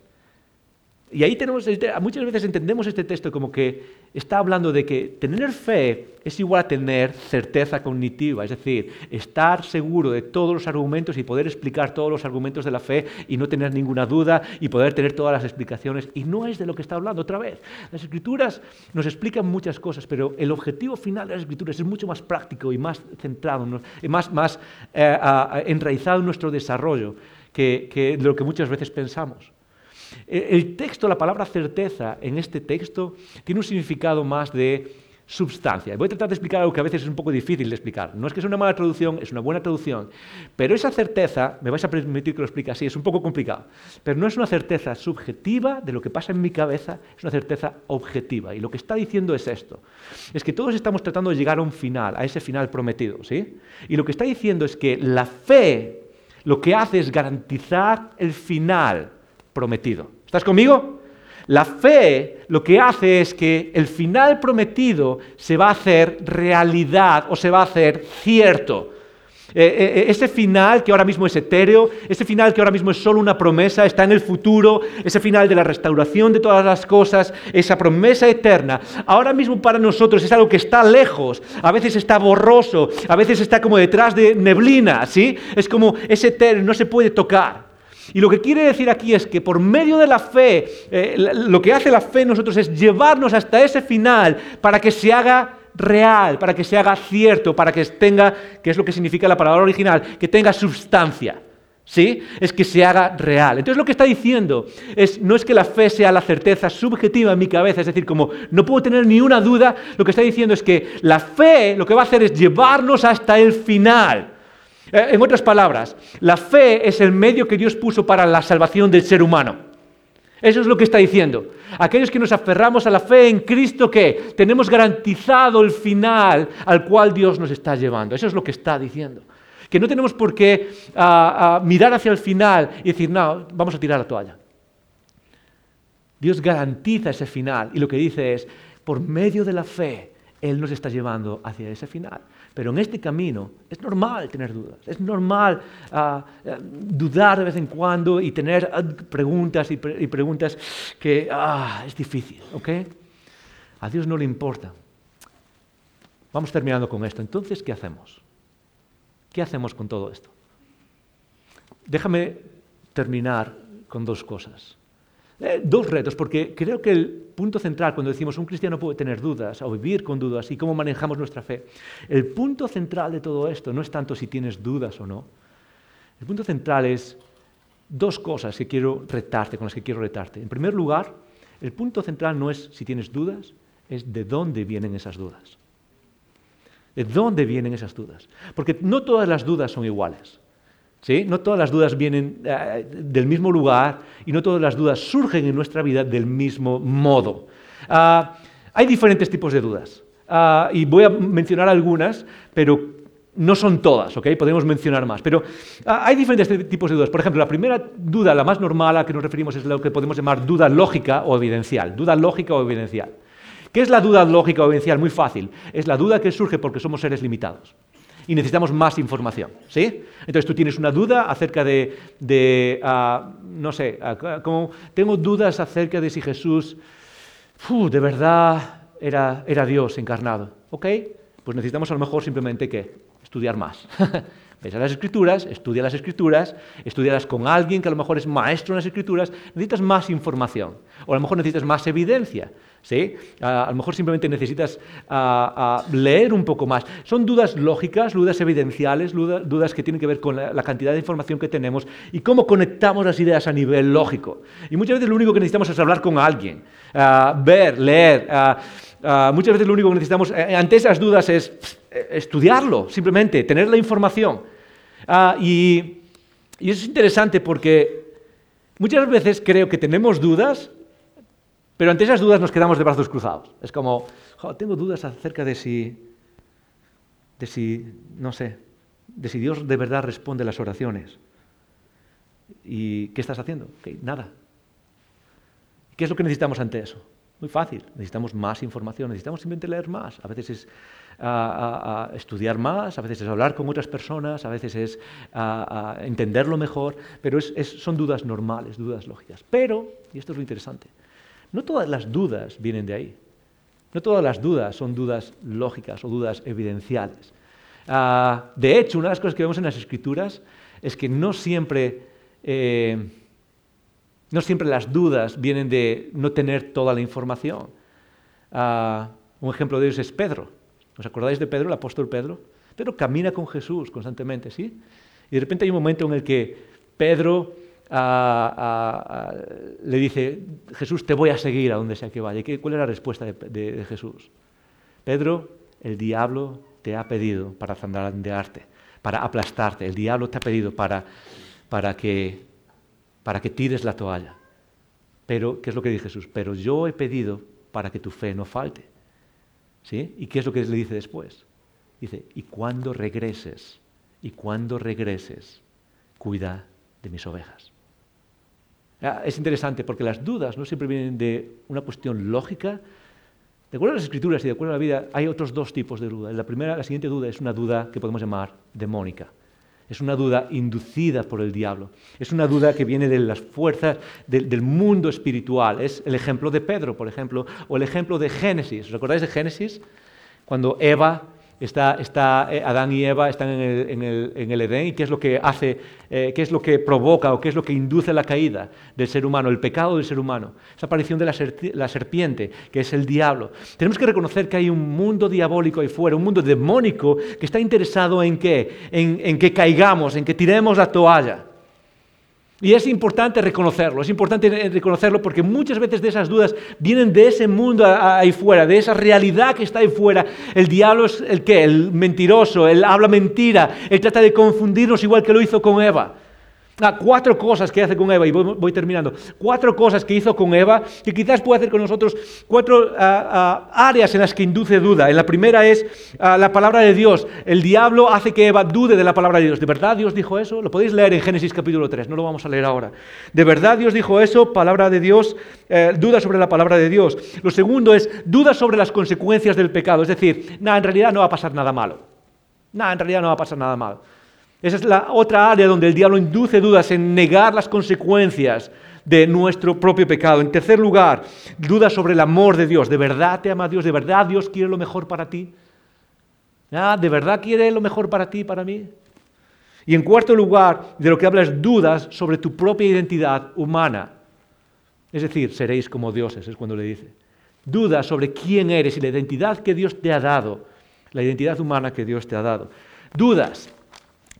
Y ahí tenemos, muchas veces entendemos este texto como que está hablando de que tener fe es igual a tener certeza cognitiva, es decir, estar seguro de todos los argumentos y poder explicar todos los argumentos de la fe y no tener ninguna duda y poder tener todas las explicaciones. Y no es de lo que está hablando otra vez. Las escrituras nos explican muchas cosas, pero el objetivo final de las escrituras es mucho más práctico y más centrado, más, más eh, enraizado en nuestro desarrollo que, lo que muchas veces pensamos. El texto, la palabra certeza en este texto tiene un significado más de substancia. Voy a tratar de explicar algo que a veces es un poco difícil de explicar. No es que sea una mala traducción, es una buena traducción, pero esa certeza, me vais a permitir que lo explique así, es un poco complicado, pero no es una certeza subjetiva de lo que pasa en mi cabeza, es una certeza objetiva. Y lo que está diciendo es esto, es que todos estamos tratando de llegar a un final, a ese final prometido, ¿sí? Y lo que está diciendo es que la fe lo que hace es garantizar el final prometido. ¿Estás conmigo? La fe lo que hace es que el final prometido se va a hacer realidad o se va a hacer cierto. Eh, eh, eh, ese final que ahora mismo es etéreo, ese final que ahora mismo es solo una promesa, está en el futuro, ese final de la restauración de todas las cosas, esa promesa eterna, ahora mismo para nosotros es algo que está lejos, a veces está borroso, a veces está como detrás de neblina, ¿sí? Es como ese etéreo, no se puede tocar. Y lo que quiere decir aquí es que por medio de la fe, eh, lo que hace la fe en nosotros es llevarnos hasta ese final para que se haga real, para que se haga cierto, para que tenga, que es lo que significa la palabra original, que tenga sustancia. ¿Sí? Es que se haga real. Entonces lo que está diciendo es, no es que la fe sea la certeza subjetiva en mi cabeza, es decir, como no puedo tener ni una duda, lo que está diciendo es que la fe lo que va a hacer es llevarnos hasta el final. Eh, en otras palabras, la fe es el medio que Dios puso para la salvación del ser humano. Eso es lo que está diciendo. Aquellos que nos aferramos a la fe en Cristo, que tenemos garantizado el final al cual Dios nos está llevando. Eso es lo que está diciendo. Que no tenemos por qué ah, ah, mirar hacia el final y decir, no, vamos a tirar la toalla. Dios garantiza ese final y lo que dice es, por medio de la fe, Él nos está llevando hacia ese final. Pero en este camino es normal tener dudas, es normal ah, ah, dudar de vez en cuando y tener ah, preguntas y, preguntas que es difícil, ¿ok? A Dios no le importa. Vamos terminando con esto. Entonces, ¿qué hacemos? ¿Qué hacemos con todo esto? Déjame terminar con dos cosas. Eh, dos retos, porque creo que el punto central cuando decimos un cristiano puede tener dudas o vivir con dudas y cómo manejamos nuestra fe, el punto central de todo esto no es tanto si tienes dudas o no. El punto central es dos cosas que quiero retarte, con las que quiero retarte. En primer lugar, el punto central no es si tienes dudas, es de dónde vienen esas dudas. ¿De dónde vienen esas dudas? Porque no todas las dudas son iguales. No todas las dudas vienen eh, del mismo lugar y no todas las dudas surgen en nuestra vida del mismo modo. Ah, hay diferentes tipos de dudas ah, y voy a mencionar algunas, pero no son todas, ¿ok? Podemos mencionar más, pero ah, hay diferentes tipos de dudas. Por ejemplo, la primera duda, la más normal a la que nos referimos es lo que podemos llamar duda lógica o evidencial. Duda lógica o evidencial. ¿Qué es la duda lógica o evidencial? Muy fácil. Es la duda que surge porque somos seres limitados y necesitamos más información. ¿sí? Entonces tú tienes una duda acerca de, ah, no sé, ah, como tengo dudas acerca de si Jesús de verdad era, era Dios encarnado. ¿Ok? Pues necesitamos a lo mejor simplemente que estudiar más. Ves a las escrituras, estudia las escrituras, estudialas con alguien que a lo mejor es maestro en las escrituras, necesitas más información. O a lo mejor necesitas más evidencia. ¿sí? a lo mejor simplemente necesitas leer un poco más. Son dudas lógicas, dudas evidenciales, dudas que tienen que ver con la, cantidad de información que tenemos y cómo conectamos las ideas a nivel lógico. Y muchas veces lo único que necesitamos es hablar con alguien, ver, leer. muchas veces lo único que necesitamos eh, ante esas dudas es estudiarlo, simplemente, tener la información. Ah, y, eso es interesante porque muchas veces creo que tenemos dudas, pero ante esas dudas nos quedamos de brazos cruzados. Es como, tengo dudas acerca de si, de si, no sé, de si Dios de verdad responde las oraciones. ¿Y qué estás haciendo? nada. ¿Qué es lo que necesitamos ante eso? Muy fácil, necesitamos más información, necesitamos simplemente leer más. A veces es estudiar más, a veces es hablar con otras personas, a veces es entenderlo mejor, pero son dudas normales, dudas lógicas. Pero, y esto es lo interesante, no todas las dudas vienen de ahí. No todas las dudas son dudas lógicas o dudas evidenciales. Ah, de hecho, una de las cosas que vemos en las escrituras es que no siempre, eh, no siempre las dudas vienen de no tener toda la información. Ah, un ejemplo de ello es Pedro. ¿Os acordáis de Pedro, el apóstol Pedro? Pedro camina con Jesús constantemente, ¿sí? Y de repente hay un momento en el que Pedro ah, le dice, Jesús, te voy a seguir a donde sea que vaya. ¿Cuál es la respuesta de, Jesús? Pedro, el diablo te ha pedido para zandandearte, para aplastarte. El diablo te ha pedido para, para, que, para que tires la toalla. Pero, ¿qué es lo que dice Jesús? Pero yo he pedido para que tu fe no falte. ¿Sí? ¿Y qué es lo que le dice después? Dice, y cuando regreses, y cuando regreses, cuida de mis ovejas. Ah, es interesante porque las dudas no siempre vienen de una cuestión lógica. De acuerdo a las escrituras y de acuerdo a la vida, hay otros dos tipos de dudas. La primera, la siguiente duda es una duda que podemos llamar demónica. Es una duda inducida por el diablo. Es una duda que viene de las fuerzas del mundo espiritual. Es el ejemplo de Pedro, por ejemplo, o el ejemplo de Génesis. ¿Os acordáis de Génesis? Cuando Eva Está, eh, Adán y Eva están en el, en, el, en el, Edén y qué es lo que hace, eh, qué es lo que provoca o qué es lo que induce la caída del ser humano, el pecado del ser humano, esa aparición de la, la, serpiente, que es el diablo. Tenemos que reconocer que hay un mundo diabólico ahí fuera, un mundo demónico que está interesado en qué, en, en que caigamos, en que tiremos la toalla. Y es importante reconocerlo, es importante reconocerlo porque muchas veces de esas dudas vienen de ese mundo ahí fuera, de esa realidad que está ahí fuera. El diablo es el que, el mentiroso, él habla mentira, él trata de confundirnos igual que lo hizo con Eva. Ah, cuatro cosas que hace con Eva, y voy, terminando. Cuatro cosas que hizo con Eva, que quizás puede hacer con nosotros, cuatro ah, ah, áreas en las que induce duda. En la primera es la palabra de Dios. El diablo hace que Eva dude de la palabra de Dios. ¿De verdad Dios dijo eso? Lo podéis leer en Génesis capítulo 3, no lo vamos a leer ahora. ¿De verdad Dios dijo eso? Palabra de Dios, eh, duda sobre la palabra de Dios. Lo segundo es duda sobre las consecuencias del pecado. Es decir, nada, en realidad no va a pasar nada malo. Nada, en realidad no va a pasar nada malo. Esa es la otra área donde el diablo induce dudas en negar las consecuencias de nuestro propio pecado. En tercer lugar, dudas sobre el amor de Dios. ¿De verdad te ama Dios? ¿De verdad Dios quiere lo mejor para ti? ¿Ah, ¿De verdad quiere lo mejor para ti para mí? Y en cuarto lugar, de lo que habla es dudas sobre tu propia identidad humana. Es decir, seréis como dioses, es cuando le dice. Dudas sobre quién eres y la identidad que Dios te ha dado, la identidad humana que Dios te ha dado. Dudas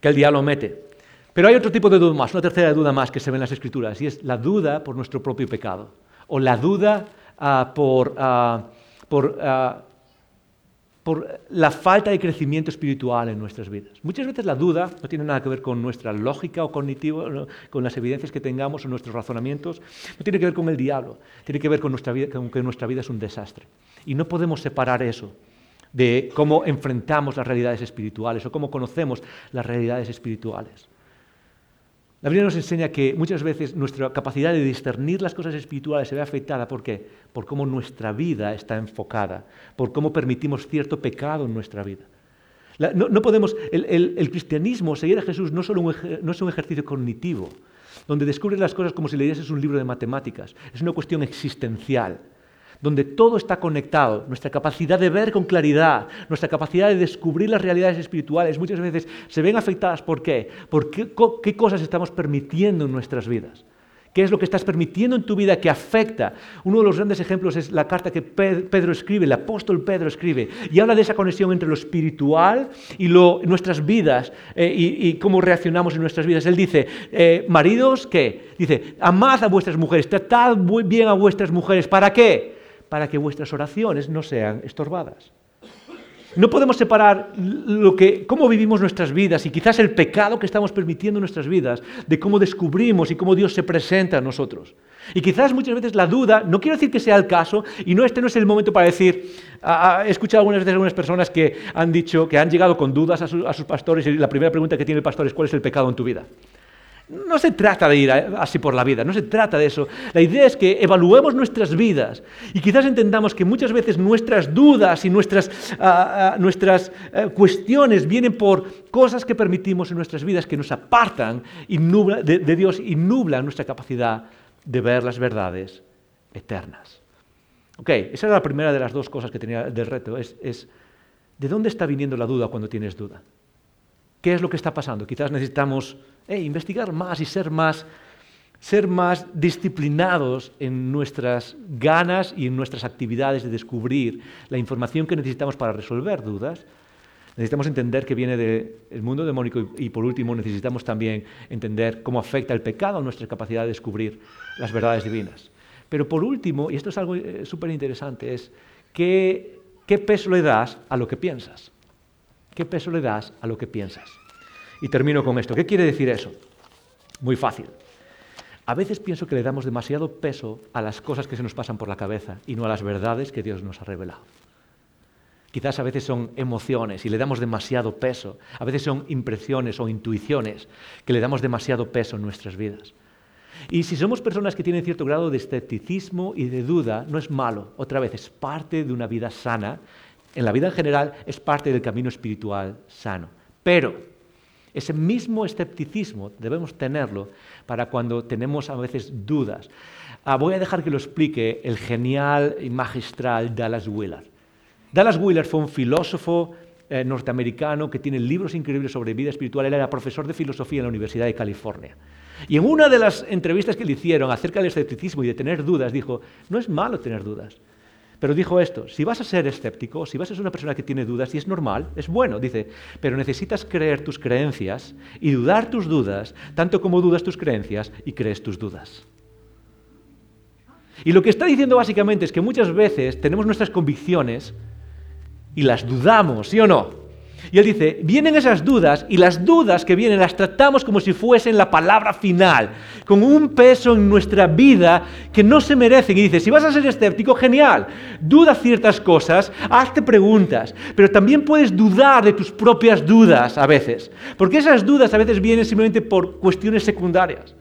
que el diablo mete. Pero hay otro tipo de duda más, una tercera duda más que se ve en las escrituras, y es la duda por nuestro propio pecado, o la duda ah, por, ah, ah, por la falta de crecimiento espiritual en nuestras vidas. Muchas veces la duda no tiene nada que ver con nuestra lógica o cognitivo, con las evidencias que tengamos o nuestros razonamientos, no tiene que ver con el diablo, tiene que ver con, nuestra vida, con que nuestra vida es un desastre. Y no podemos separar eso de cómo enfrentamos las realidades espirituales o cómo conocemos las realidades espirituales. La Biblia nos enseña que muchas veces nuestra capacidad de discernir las cosas espirituales se ve afectada ¿por qué? Por cómo nuestra vida está enfocada, por cómo permitimos cierto pecado en nuestra vida. no, podemos, el, cristianismo, seguir a Jesús, no, solo no es un ejercicio cognitivo, donde descubres las cosas como si leyeses un libro de matemáticas. Es una cuestión existencial donde todo está conectado, nuestra capacidad de ver con claridad, nuestra capacidad de descubrir las realidades espirituales, muchas veces se ven afectadas por qué, por qué, cosas estamos permitiendo en nuestras vidas. ¿Qué es lo que estás permitiendo en tu vida que afecta? Uno de los grandes ejemplos es la carta que Pedro escribe, el apóstol Pedro escribe, y habla de esa conexión entre lo espiritual y nuestras vidas eh, y, cómo reaccionamos en nuestras vidas. Él dice, eh, maridos, ¿qué? Dice, amad a vuestras mujeres, tratad muy bien a vuestras mujeres. ¿Para qué? Para que vuestras oraciones no sean estorbadas. No podemos separar lo que, cómo vivimos nuestras vidas y quizás el pecado que estamos permitiendo en nuestras vidas de cómo descubrimos y cómo Dios se presenta a nosotros. Y quizás muchas veces la duda, no quiero decir que sea el caso, y no este no es el momento para decir, he escuchado algunas veces algunas personas que han dicho, que han llegado con dudas a sus pastores y la primera pregunta que tiene el pastor es, ¿cuál es el pecado en tu vida? No se trata de ir así por la vida, no se trata de eso. La idea es que evaluemos nuestras vidas y quizás entendamos que muchas veces nuestras dudas y nuestras, ah, ah, nuestras eh, cuestiones vienen por cosas que permitimos en nuestras vidas que nos apartan de, Dios y nublan nuestra capacidad de ver las verdades eternas. Ok, esa era la primera de las dos cosas que tenía del reto, es ¿de dónde está viniendo la duda cuando tienes duda? ¿Qué es lo que está pasando? Quizás necesitamos investigar más y ser más, ser más disciplinados en nuestras ganas y en nuestras actividades de descubrir la información que necesitamos para resolver dudas. Necesitamos entender que viene del mundo demónico y, por último necesitamos también entender cómo afecta el pecado a nuestra capacidad de descubrir las verdades divinas. Pero por último, y esto es algo eh, súper interesante, es ¿qué peso le das a lo que piensas? ¿Qué peso le das a lo que piensas? Y termino con esto. ¿Qué quiere decir eso? Muy fácil. A veces pienso que le damos demasiado peso a las cosas que se nos pasan por la cabeza y no a las verdades que Dios nos ha revelado. Quizás a veces son emociones y le damos demasiado peso. A veces son impresiones o intuiciones que le damos demasiado peso en nuestras vidas. Y si somos personas que tienen cierto grado de escepticismo y de duda, no es malo. Otra vez, es parte de una vida sana en la vida en general es parte del camino espiritual sano. Pero ese mismo escepticismo debemos tenerlo para cuando tenemos a veces dudas. Ah, voy a dejar que lo explique el genial y magistral Dallas Willard. Dallas Willard fue un filósofo eh, norteamericano que tiene libros increíbles sobre vida espiritual. Él era profesor de filosofía en la Universidad de California. Y en una de las entrevistas que le hicieron acerca del escepticismo y de tener dudas, dijo, no es malo tener dudas. Pero dijo esto, si vas a ser escéptico, si vas a ser una persona que tiene dudas, y es normal, es bueno, dice, pero necesitas creer tus creencias y dudar tus dudas, tanto como dudas tus creencias y crees tus dudas. Y lo que está diciendo básicamente es que muchas veces tenemos nuestras convicciones y las dudamos, ¿sí o no? Y él dice, vienen esas dudas y las dudas que vienen las tratamos como si fuesen la palabra final, con un peso en nuestra vida que no se merecen. Y dice, si vas a ser escéptico, genial, duda ciertas cosas, hazte preguntas, pero también puedes dudar de tus propias dudas a veces, porque esas dudas a veces vienen simplemente por cuestiones secundarias.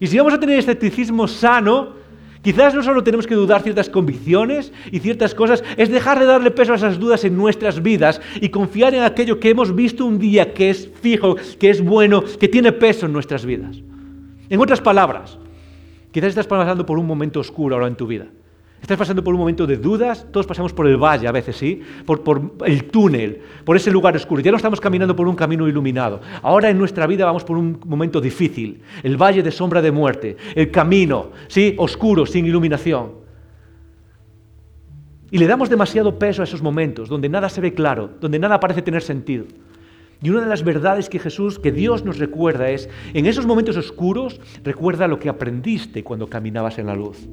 Y si vamos a tener escepticismo sano, Quizás no solo tenemos que dudar ciertas convicciones y ciertas cosas, es dejar de darle peso a esas dudas en nuestras vidas y confiar en aquello que hemos visto un día que es fijo, que es bueno, que tiene peso en nuestras vidas. En otras palabras, quizás estás pasando por un momento oscuro ahora en tu vida. Estás pasando por un momento de dudas, todos pasamos por el valle a veces, ¿sí? Por, el túnel, por ese lugar oscuro. Ya no estamos caminando por un camino iluminado. Ahora en nuestra vida vamos por un momento difícil, el valle de sombra de muerte, el camino, ¿sí? Oscuro, sin iluminación. Y le damos demasiado peso a esos momentos, donde nada se ve claro, donde nada parece tener sentido. Y una de las verdades que Jesús, que Dios nos recuerda es, en esos momentos oscuros, recuerda lo que aprendiste cuando caminabas en la luz.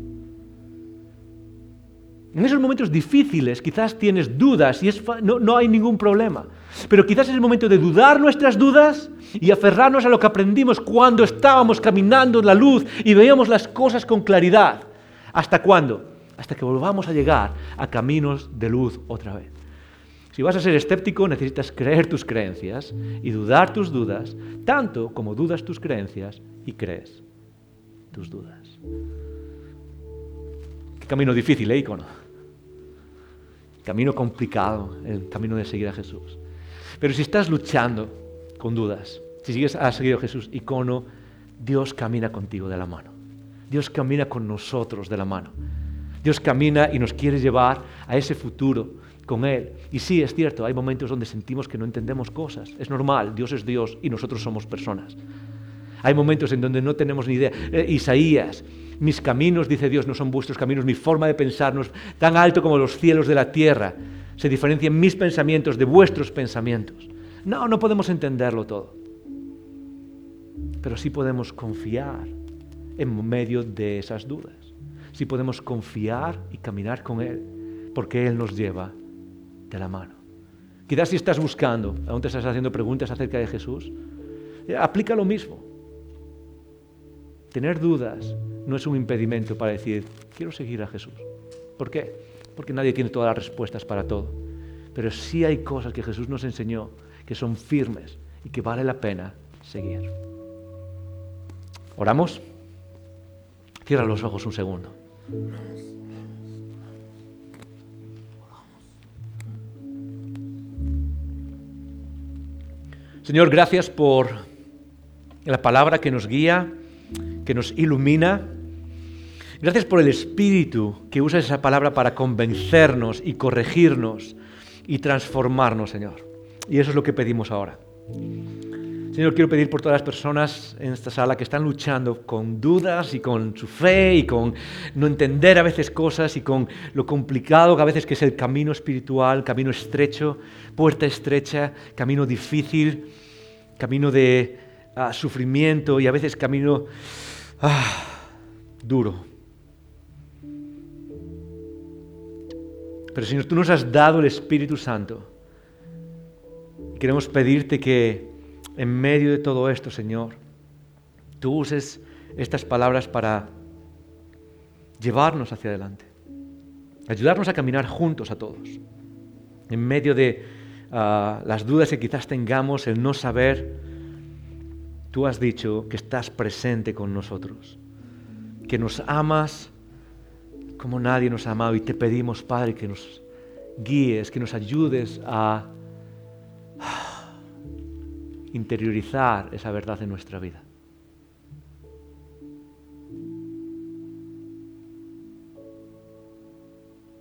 En esos momentos difíciles quizás tienes dudas y no, hay ningún problema. Pero quizás es el momento de dudar nuestras dudas y aferrarnos a lo que aprendimos cuando estábamos caminando en la luz y veíamos las cosas con claridad. ¿Hasta cuándo? Hasta que volvamos a llegar a caminos de luz otra vez. Si vas a ser escéptico, necesitas creer tus creencias y dudar tus dudas, tanto como dudas tus creencias y crees tus dudas. Qué camino difícil, ¿eh, icono? Camino complicado, el camino de seguir a Jesús. Pero si estás luchando con dudas, si sigues a seguir a Jesús, icono, Dios camina contigo de la mano. Dios camina con nosotros de la mano. Dios camina y nos quiere llevar a ese futuro con Él. Y sí, es cierto, hay momentos donde sentimos que no entendemos cosas. Es normal, Dios es Dios y nosotros somos personas. Hay momentos en donde no tenemos ni idea. Eh, Isaías mis caminos, dice Dios, no son vuestros caminos, mi forma de pensar no es tan alto como los cielos de la tierra. Se diferencian mis pensamientos de vuestros pensamientos. No, no podemos entenderlo todo. Pero sí podemos confiar en medio de esas dudas. Sí podemos confiar y caminar con Él, porque Él nos lleva de la mano. Quizás si estás buscando, aún te estás haciendo preguntas acerca de Jesús, eh, aplica lo mismo. Tener dudas no es un impedimento para decir, quiero seguir a Jesús. ¿Por qué? Porque nadie tiene todas las respuestas para todo. Pero sí hay cosas que Jesús nos enseñó que son firmes y que vale la pena seguir. ¿Oramos? Cierra los ojos un segundo. Señor, gracias por la palabra que nos guía, que nos ilumina. Gracias por el Espíritu que usa esa palabra para convencernos y corregirnos y transformarnos, Señor. Y eso es lo que pedimos ahora. Señor, quiero pedir por todas las personas en esta sala que están luchando con dudas y con su fe y con no entender a veces cosas y con lo complicado que a veces que es el camino espiritual, camino estrecho, puerta estrecha, camino difícil, camino de ah, sufrimiento y a veces camino ah, duro. Pero Señor, tú nos has dado el Espíritu Santo. Queremos pedirte que en medio de todo esto, Señor, tú uses estas palabras para llevarnos hacia adelante, ayudarnos a caminar juntos a todos, en medio de ah, las dudas que quizás tengamos, el no saber, tú has dicho que estás presente con nosotros, que nos amas como nadie nos ha amado y te pedimos, Padre, que nos guíes, que nos ayudes a interiorizar esa verdad en nuestra vida.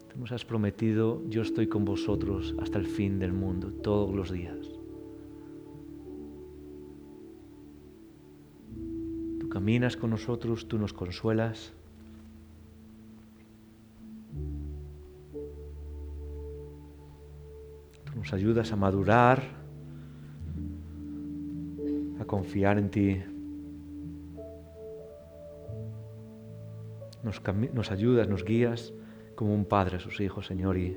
Tú nos has prometido, yo estoy con vosotros hasta el fin del mundo, todos los días. Caminas con nosotros, tú nos consuelas. Tú nos ayudas a madurar confiar en ti. Nos, nos, ayudas, nos guías como un padre a sus hijos, Señor, y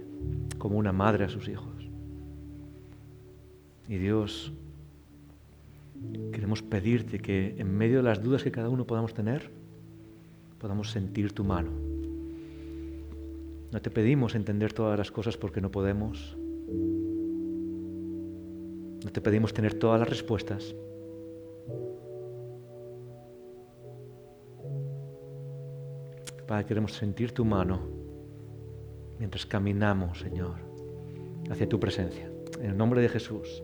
como una madre a sus hijos. Y Dios, pedirte que en medio de las dudas que cada uno podamos tener, podamos sentir tu mano. No te pedimos entender todas las cosas porque no podemos. No te pedimos tener todas las respuestas, Padre, queremos sentir tu mano mientras caminamos, Señor, hacia tu presencia. En el nombre de Jesús.